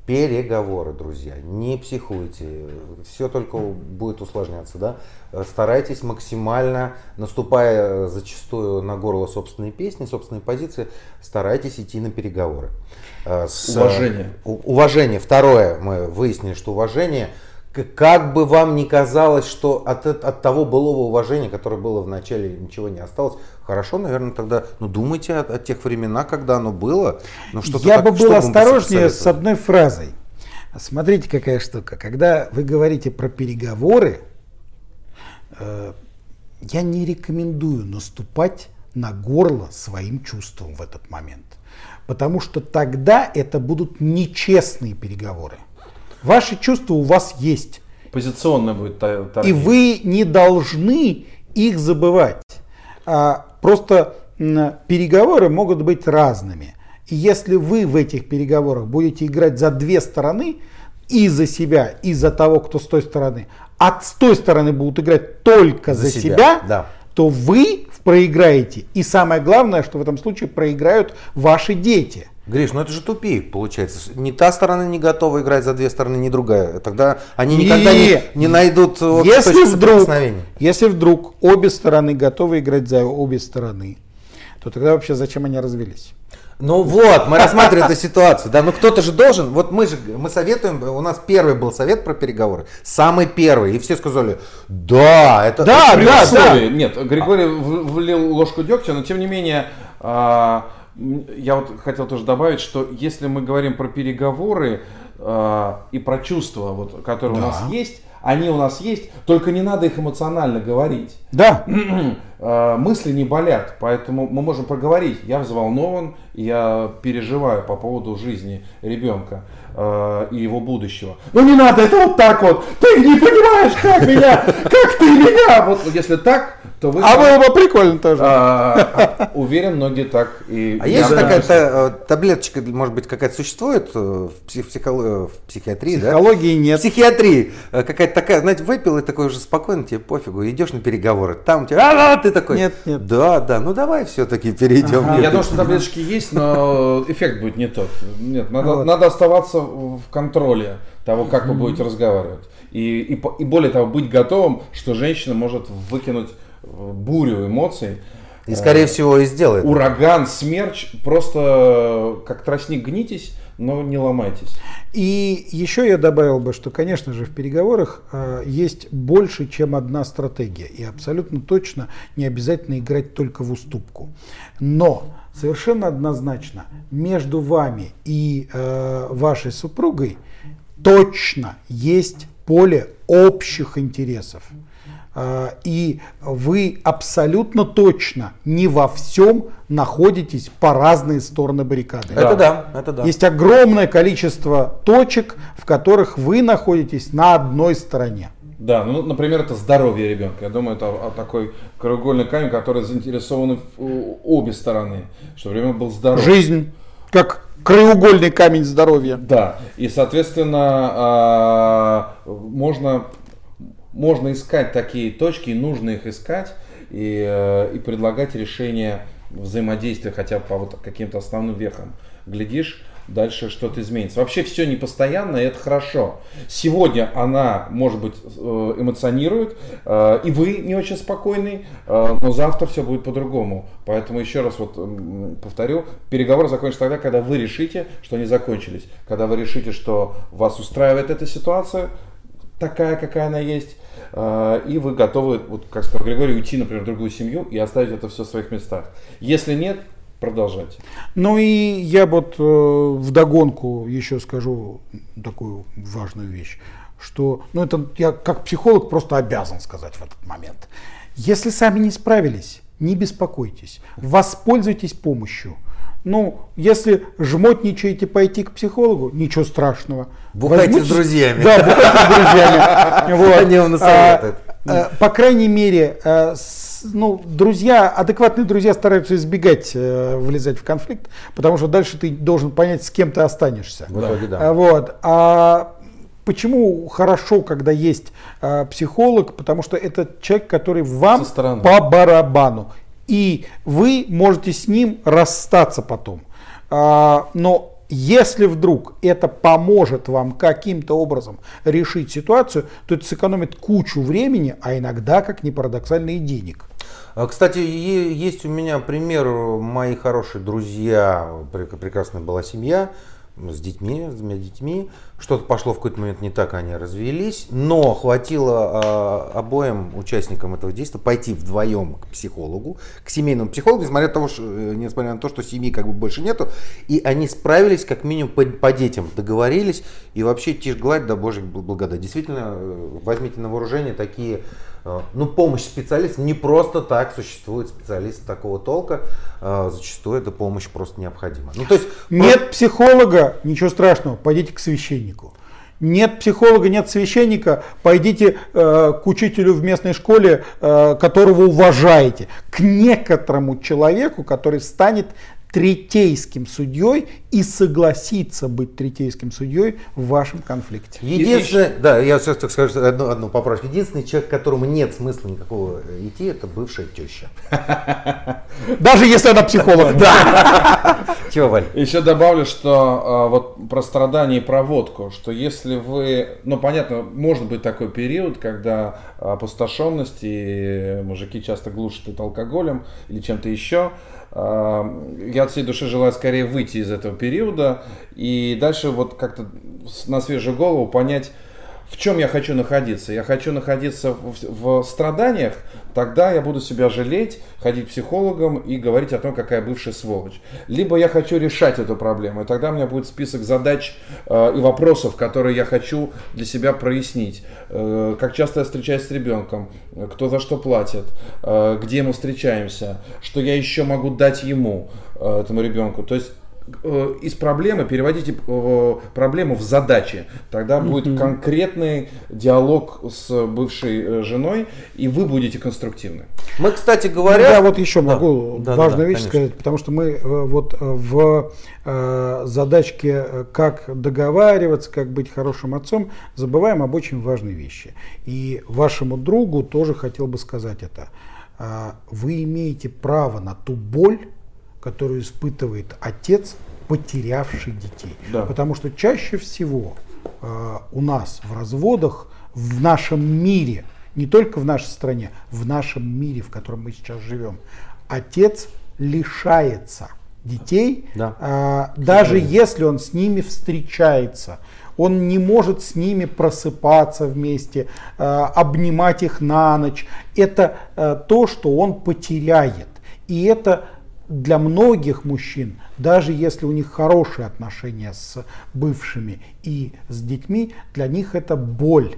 переговоры, друзья, не психуйте, все только будет усложняться, да, старайтесь максимально, наступая зачастую на горло собственной песни, собственной позиции, старайтесь идти на переговоры. Э, с, уважение. Уважение. Второе, мы выяснили, что уважение, как бы вам ни казалось, что от, от того былого уважения, которое было в начале, ничего не осталось, хорошо, наверное, тогда, ну, думайте о, о тех временах, когда оно было. Ну, что Я так, бы был осторожнее с одной фразой. Смотрите, какая штука. Когда вы говорите про переговоры, э, я не рекомендую наступать на горло своим чувством в этот момент. Потому что тогда это будут нечестные переговоры. Ваши чувства у вас есть. Позиционно будет торги. И вы не должны их забывать. А, просто переговоры могут быть разными. И если вы в этих переговорах будете играть за две стороны, и за себя, и за того, кто с той стороны, а с той стороны будут играть только за, за себя, себя да. То вы проиграете. И самое главное, что в этом случае проиграют ваши дети. Гриш, ну это же тупик получается. Ни та сторона не готова играть за две стороны, ни другая. Тогда они никогда не, не найдут если вдруг, если вдруг обе стороны готовы играть за обе стороны, то тогда вообще зачем они развелись? Ну вот, мы рассматриваем эту ситуацию, да, ну кто-то же должен, вот мы же, мы советуем, у нас первый был совет про переговоры, самый первый, и все сказали, да, это... Да, да, да. Нет, Григорий влил ложку дегтя, но тем не менее, а, я вот хотел тоже добавить, что если мы говорим про переговоры а, и про чувства, вот, которые да. у нас есть, они у нас есть, только не надо их эмоционально говорить. (clears throat) Да. А, (clears throat) мысли не болят, поэтому мы можем проговорить. Я взволнован, я переживаю по поводу жизни ребенка э, и его будущего. Но не надо, это вот так вот. Ты не понимаешь, как меня, как ты меня. Вот если так, то вы... А было бы прикольно тоже. А, уверен, многие так и... А есть такая та, таблеточка, может быть, какая-то существует в, псих, в психиатрии, Психологии да? нет. В психиатрии какая-то такая, знаете, выпил и такой уже спокойно, тебе пофигу, идешь на переговоры, там тебе, а, ты такой... Нет, нет. Да, да, ну давай все-таки перейдем. Ага. Я думаю, что таблеточки есть, но эффект будет не тот. Нет, надо, вот. надо оставаться в контроле того, как вы будете разговаривать. И, и, и более того, быть готовым, что женщина может выкинуть бурю эмоций. И, скорее всего, и сделает. Ураган, смерч, просто как тростник гнитесь, но не ломайтесь. И еще я добавил бы, что, конечно же, в переговорах э, есть больше, чем одна стратегия. И абсолютно точно не обязательно играть только в уступку. Но совершенно однозначно между вами и э, вашей супругой точно есть поле общих интересов. А, и вы абсолютно точно не во всем находитесь по разные стороны баррикады. Это да, это да. Есть огромное количество точек, в которых вы находитесь на одной стороне. Да, ну, например, это здоровье ребенка. Я думаю, это такой краеугольный камень, который заинтересованы в обе стороны, чтобы ребенок был здоров. Жизнь, как краеугольный камень здоровья. Да, и, соответственно, а, можно можно искать такие точки, нужно их искать и, э, и предлагать решение взаимодействия хотя бы по вот каким-то основным вехам. Глядишь, дальше что-то изменится. Вообще все не постоянно, и это хорошо. Сегодня она, может быть, э, эмоционирует, э, и вы не очень спокойный, но завтра все будет по-другому. Поэтому еще раз вот повторю, переговоры закончатся тогда, когда вы решите, что они закончились. Когда вы решите, что вас устраивает эта ситуация, такая, какая она есть, э, и вы готовы, вот, как сказал Григорий, уйти, например, в другую семью и оставить это все в своих местах. Если нет, продолжайте. Ну и я вот э, в догонку еще скажу такую важную вещь, что, ну это я как психолог просто обязан сказать в этот момент. Если сами не справились, не беспокойтесь, воспользуйтесь помощью. Ну, если жмотничаете пойти к психологу, ничего страшного. Бухайте Возьмите... с друзьями. Да, бухайте с друзьями. (laughs) Вот. Насоветуют. А, по крайней мере, а, ну, друзья, адекватные друзья стараются избегать э, влезать в конфликт, потому что дальше ты должен понять, с кем ты останешься. В итоге, да. А, вот. А почему хорошо, когда есть а, психолог? Потому что это человек, который вам по барабану и вы можете с ним расстаться потом. А, но если вдруг это поможет вам каким-то образом решить ситуацию, то это сэкономит кучу времени, а иногда, как ни парадоксально, и денег. А, кстати, есть у меня пример, мои хорошие друзья, прекрасная была семья, с детьми, с двумя детьми. Что-то пошло в какой-то момент не так, они развелись. Но хватило э, обоим участникам этого действия пойти вдвоем к психологу, к семейному психологу, несмотря на, то, что, э, несмотря на то, что семьи как бы больше нету. И они справились, как минимум, по, по детям, договорились. И вообще тишь гладь, да божьих благодать. Действительно, э, возьмите на вооружение такие ну, помощь специалистам не просто так существует специалисты такого толка, э, зачастую эта помощь просто необходима. Ну, то есть, нет про... психолога, ничего страшного, пойдите к священнику. Нет психолога, нет священника, пойдите э, к учителю в местной школе, э, которого уважаете, к некоторому человеку, который станет третейским судьей и согласиться быть третейским судьей в вашем конфликте. Единственное, да, я сейчас так скажу одну, одну поправку. Единственный человек, которому нет смысла никакого идти, это бывшая теща. (laughs) Даже если она психолог. (laughs) Да. Чего, Валь? Еще добавлю, что а, вот про страдания и проводку, что если вы, ну понятно, может быть такой период, когда опустошенность и мужики часто глушат это алкоголем или чем-то еще, я от всей души желаю скорее выйти из этого периода и дальше вот как-то на свежую голову понять, в чем я хочу находиться. Я хочу находиться в, в страданиях, тогда я буду себя жалеть, ходить к психологам и говорить о том, какая бывшая сволочь. Либо я хочу решать эту проблему, и тогда у меня будет список задач э, и вопросов, которые я хочу для себя прояснить. Э, как часто я встречаюсь с ребенком, кто за что платит, э, где мы встречаемся, что я еще могу дать ему, э, этому ребенку. То есть из проблемы переводите э, проблему в задачи. Тогда будет конкретный диалог с бывшей э, женой, и вы будете конструктивны. Мы, кстати говоря... Я вот еще могу да, важную да, вещь конечно. сказать, потому что мы вот в задачке «Как договариваться, как быть хорошим отцом» забываем об очень важной вещи. И вашему другу тоже хотел бы сказать это. Вы имеете право на ту боль, которую испытывает отец, потерявший детей. Да. Потому что чаще всего э, у нас в разводах, в нашем мире, не только в нашей стране, в нашем мире, в котором мы сейчас живем, отец лишается детей, да. э, даже если он с ними встречается. Он не может с ними просыпаться вместе, э, обнимать их на ночь. Это э, то, что он потеряет. И это для многих мужчин, даже если у них хорошие отношения с бывшими и с детьми, для них это боль.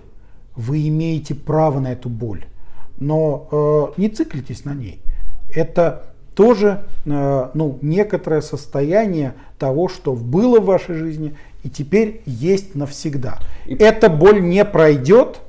вы имеете право на эту боль, но э, не циклитесь на ней. Это тоже э, ну, некоторое состояние того, что было в вашей жизни и теперь есть навсегда. И... Эта боль не пройдет,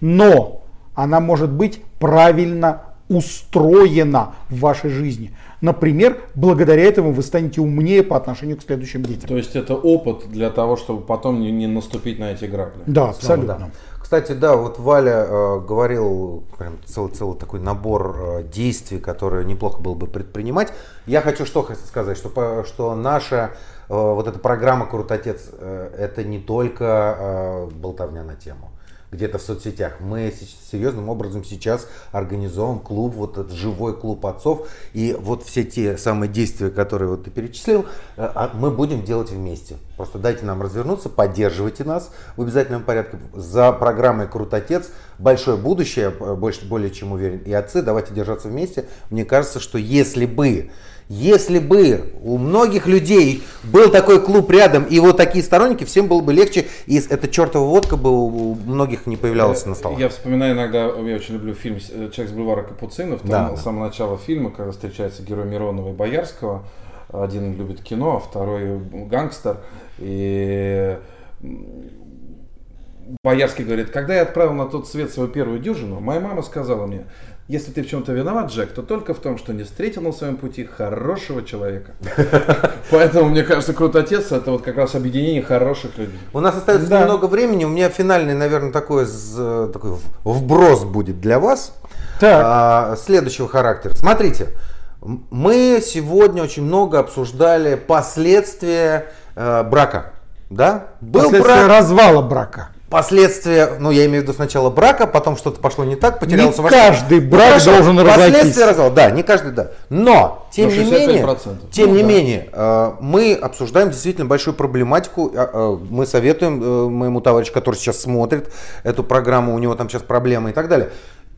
но она может быть правильно устроена в вашей жизни. Например, благодаря этому вы станете умнее по отношению к следующим детям. То есть это опыт для того, чтобы потом не, не наступить на эти грабли. Да, абсолютно. Да. Кстати, да, вот Валя э, говорил прям целый, целый такой набор э, действий, которые неплохо было бы предпринимать. Я хочу что сказать, что, что наша э, вот эта программа «Крутотец» э, это не только э, болтовня на тему где-то в соцсетях. Мы серьезным образом сейчас организуем клуб, вот этот живой клуб отцов. И вот все те самые действия, которые вот ты перечислил, э, а мы будем делать вместе. Просто дайте нам развернуться, поддерживайте нас в обязательном порядке. За программой «Крутотец» большое будущее, э, больше, более чем уверен. И отцы, давайте держаться вместе. Мне кажется, что если бы если бы у многих людей был такой клуб рядом и вот такие сторонники, всем было бы легче, и эта чертова водка бы у многих не появлялась на столах. Я вспоминаю иногда, я очень люблю фильм э, «Человек с бульвара Капуцинов», там да, с самого начала фильма, когда встречается герой Миронова и Боярского, один любит кино, а второй гангстер, и Боярский говорит, когда я отправил на тот свет свою первую дюжину, моя мама сказала мне, если ты в чем-то виноват, Джек, то только в том, что не встретил на своем пути хорошего человека. (laughs) Поэтому, мне кажется, Крутотец это вот как раз объединение хороших людей. У нас остается да. немного времени. У меня финальный, наверное, такой, такой вброс будет для вас. Так. А, следующего характера. Смотрите, мы сегодня очень много обсуждали последствия э, брака. Да? Был последствия брак, развала брака последствия, ну я имею в виду сначала брака, потом что-то пошло не так, потерялся не ваш... каждый ну, брак ну, должен разойтись. Последствия развала, да, не каждый, да. Но, тем не менее, тем ну, не да. менее, э, мы обсуждаем действительно большую проблематику. Э, э, мы советуем моему товарищу, который сейчас смотрит эту программу, у него там сейчас проблемы и так далее.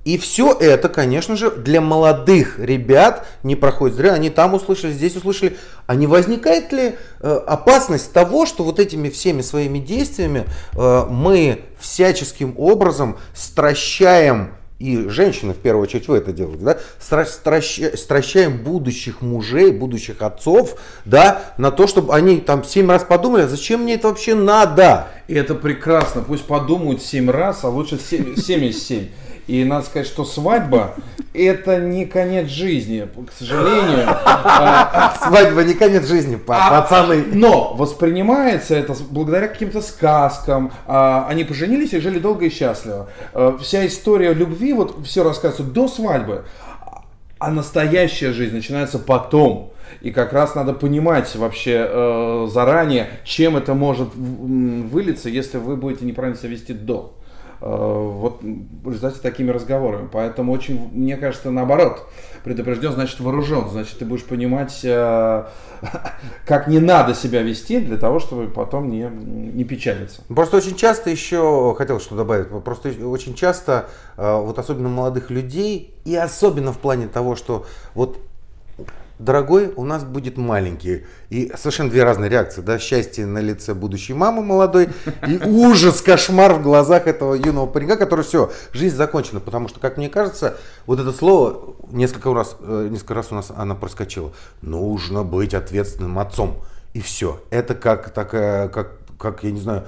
И все это, конечно же, для молодых ребят не проходит зря. Они там услышали, здесь услышали. А не возникает ли э, опасность того, что вот этими всеми своими действиями э, мы всяческим образом стращаем и женщины в первую очередь вы это делаете, да, стращ, стращаем будущих мужей, будущих отцов, да, на то, чтобы они там семь раз подумали, «А зачем мне это вообще надо? И это прекрасно, пусть подумают семь раз, а лучше семь, семь из семь. И надо сказать, что свадьба это не конец жизни, к сожалению. (laughs) Свадьба не конец жизни, а, пацаны. Но воспринимается это благодаря каким-то сказкам. А, они поженились и жили долго и счастливо. А, вся история любви, вот все рассказывается до свадьбы. А настоящая жизнь начинается потом. И как раз надо понимать вообще э, заранее, чем это может вылиться, если вы будете неправильно себя вести до. Э, вот в результате такими разговорами. Поэтому очень, мне кажется, наоборот, предупрежден, значит вооружен, значит ты будешь понимать, э, (laughs) как не надо себя вести для того, чтобы потом не, не печалиться. Просто очень часто еще, хотел что добавить, просто очень часто, э, вот особенно молодых людей, и особенно в плане того, что вот дорогой, у нас будет маленький. И совершенно две разные реакции, да, счастье на лице будущей мамы молодой и ужас, кошмар в глазах этого юного паренька, который все, жизнь закончена, потому что, как мне кажется, вот это слово несколько раз, э, несколько раз у нас она проскочила. Нужно быть ответственным отцом. И все. Это как такая, как, как я не знаю,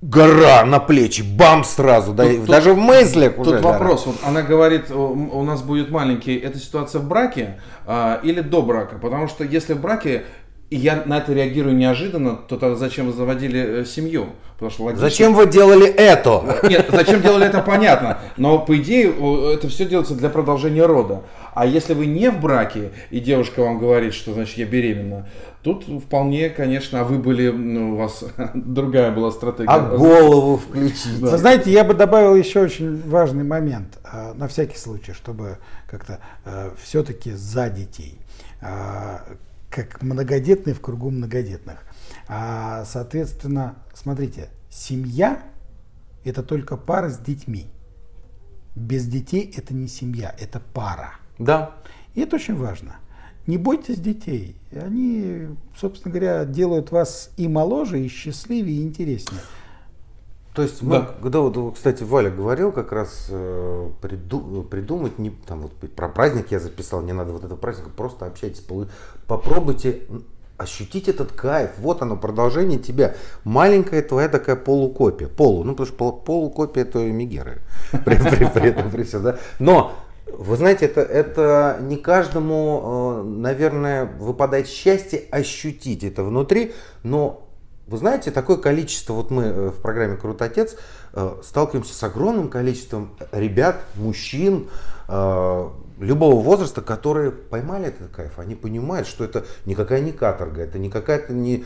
гора на плечи, бам сразу, да, тут, даже в мыслях тут уже. Тут вопрос, вот она говорит, у нас будет маленький, это ситуация в браке а, или до брака, потому что если в браке и я на это реагирую неожиданно, то тогда зачем вы заводили э, семью? Потому что логично... Зачем вы делали это? Нет, зачем делали это, понятно. Но по идее это все делается для продолжения рода. А если вы не в браке, и девушка вам говорит, что значит я беременна, тут вполне, конечно, а вы были, ну, у вас (laughs) другая была стратегия. А голову включить. Да. Вы знаете, я бы добавил еще очень важный момент, а, на всякий случай, чтобы как-то а, все-таки за детей а, как многодетные в кругу многодетных. А, соответственно, смотрите, семья – это только пара с детьми. Без детей это не семья, это пара. Да. И это очень важно. Не бойтесь детей. Они, собственно говоря, делают вас и моложе, и счастливее, и интереснее. То есть мы, да. когда вот, кстати, Валя говорил, как раз э, приду, придумать, не, там вот про праздник я записал, не надо вот этого праздника, просто общайтесь, попробуйте ощутить этот кайф. Вот оно, продолжение тебя. Маленькая твоя такая полукопия. Полу, ну потому что полукопия это Мегеры. (laughs) При, при, при, при, при все, да? Но вы знаете, это, это не каждому, э, наверное, выпадает счастье ощутить это внутри, но вы знаете, такое количество, вот мы э, в программе «Крут Отец» э, сталкиваемся с огромным количеством ребят, мужчин, э, любого возраста, которые поймали этот кайф, они понимают, что это никакая не каторга, это не какая-то не...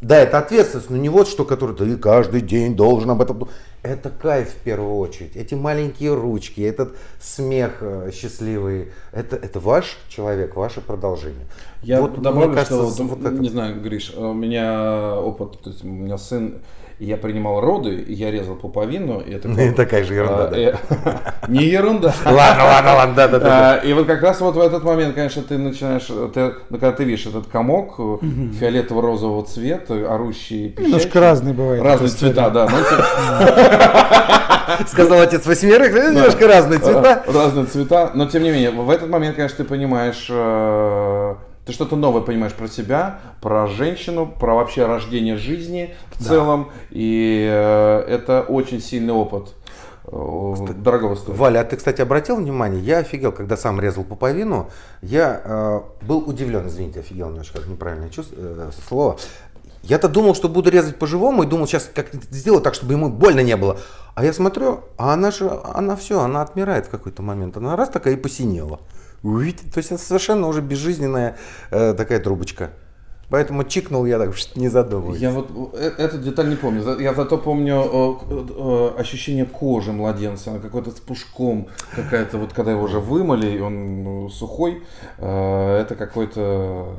Да, это ответственность, но не вот что, который ты каждый день должен об этом... Это кайф в первую очередь. Эти маленькие ручки, этот смех счастливый, это, это ваш человек, ваше продолжение. Я вот, добавлю, кажется, что, вот не знаю, Гриш, у меня опыт, то есть у меня сын я принимал роды, и я резал пуповину. И это (laughs) ну, такая же ерунда, да? (laughs) Не ерунда. Ладно, ладно, ладно, да, да, да. И вот как раз вот в этот момент, конечно, ты начинаешь, ты, ну, когда ты видишь этот комок фиолетово-розового цвета, орущий, Немножко разный бывает. Разные цвета, да. (laughs) Сказал отец восьмерых, немножко разные цвета. Разные цвета, но тем не менее, в этот момент, конечно, ты понимаешь э, ты что-то новое понимаешь про себя, про женщину, про вообще рождение жизни в да. целом. И э, это очень сильный опыт. Э, дорогого стоит. Валя, а ты, кстати, обратил внимание, я офигел, когда сам резал пуповину, я э, был удивлен, извините, офигел немножко, неправильное чувство, э, слово. Я-то думал, что буду резать по-живому и думал, сейчас как сделать так, чтобы ему больно не было. А я смотрю, а она же, она все, она отмирает в какой-то момент. Она раз такая и посинела. То есть это совершенно уже безжизненная э, такая трубочка. Поэтому чикнул я так, не задумываясь. Я вот э, эту деталь не помню. Я зато помню э, э, ощущение кожи младенца, какой-то с пушком, какая-то вот когда его уже вымыли, и он ну, сухой, э, это какой-то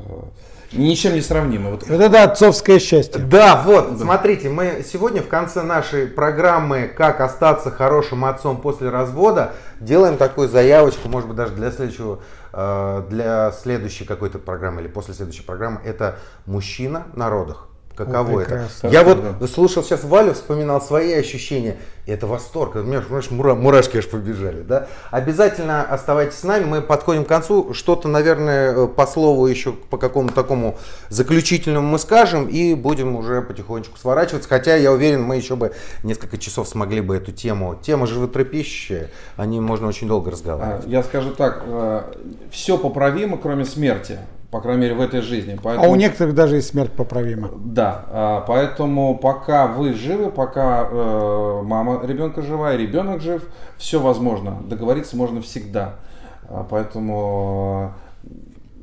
Ничем не сравнимо. Вот. вот это отцовское счастье. Да, вот, да. смотрите, мы сегодня в конце нашей программы «Как остаться хорошим отцом после развода» делаем такую заявочку, может быть, даже для следующего, э, для следующей какой-то программы или после следующей программы. Это мужчина на родах. Каково О, это? Я вот да. слушал сейчас Валю, вспоминал свои ощущения. И это восторг. У меня знаешь, мура, мурашки аж побежали. Да? Обязательно оставайтесь с нами. Мы подходим к концу. Что-то, наверное, э, по слову еще по какому-то такому заключительному мы скажем. И будем уже потихонечку сворачиваться. Хотя я уверен, мы еще бы несколько часов смогли бы эту тему. Тема животрепещущая. О ней можно очень долго разговаривать. А, я скажу так. Э, Все поправимо, кроме смерти по крайней мере, в этой жизни. Поэтому, а у некоторых даже и смерть поправима. Да, а, поэтому пока вы живы, пока э, мама ребенка жива и ребенок жив, все возможно. Договориться можно всегда. А, поэтому э,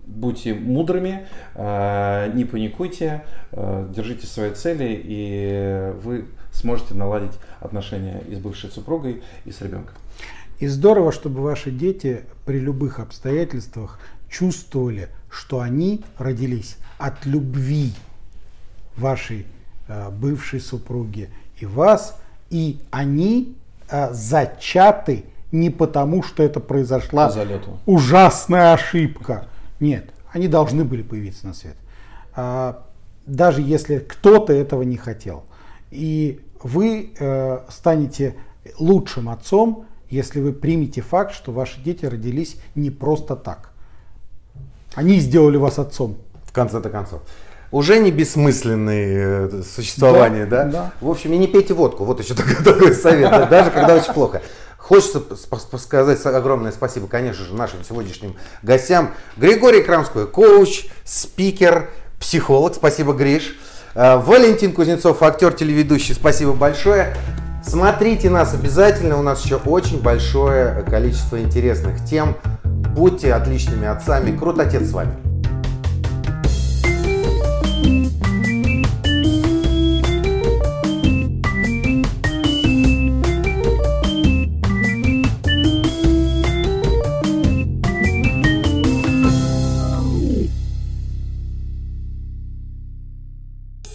будьте мудрыми, э, не паникуйте, держите свои цели, и вы сможете наладить отношения и с бывшей супругой, и с ребенком. И здорово, чтобы ваши дети при любых обстоятельствах чувствовали, что они родились от любви вашей э, бывшей супруги и вас, и они э, зачаты не потому, что это произошла ужасная ошибка. Нет, они должны были появиться на свет. А, даже если кто-то этого не хотел. И вы э, станете лучшим отцом, если вы примете факт, что ваши дети родились не просто так. Они сделали вас отцом. В конце-то концов. Уже не бессмысленные э, существования, да, да? да? В общем, и не пейте водку. Вот еще (laughs) такой, такой совет, да? даже когда очень плохо. Хочется сказать огромное спасибо, конечно же, нашим сегодняшним гостям. Григорий Крамской, коуч, спикер, психолог. Спасибо, Гриш. Э, Валентин Кузнецов, актер, телеведущий. Спасибо большое. Смотрите нас обязательно, у нас еще очень большое количество интересных тем. Будьте отличными отцами. Крут отец с вами.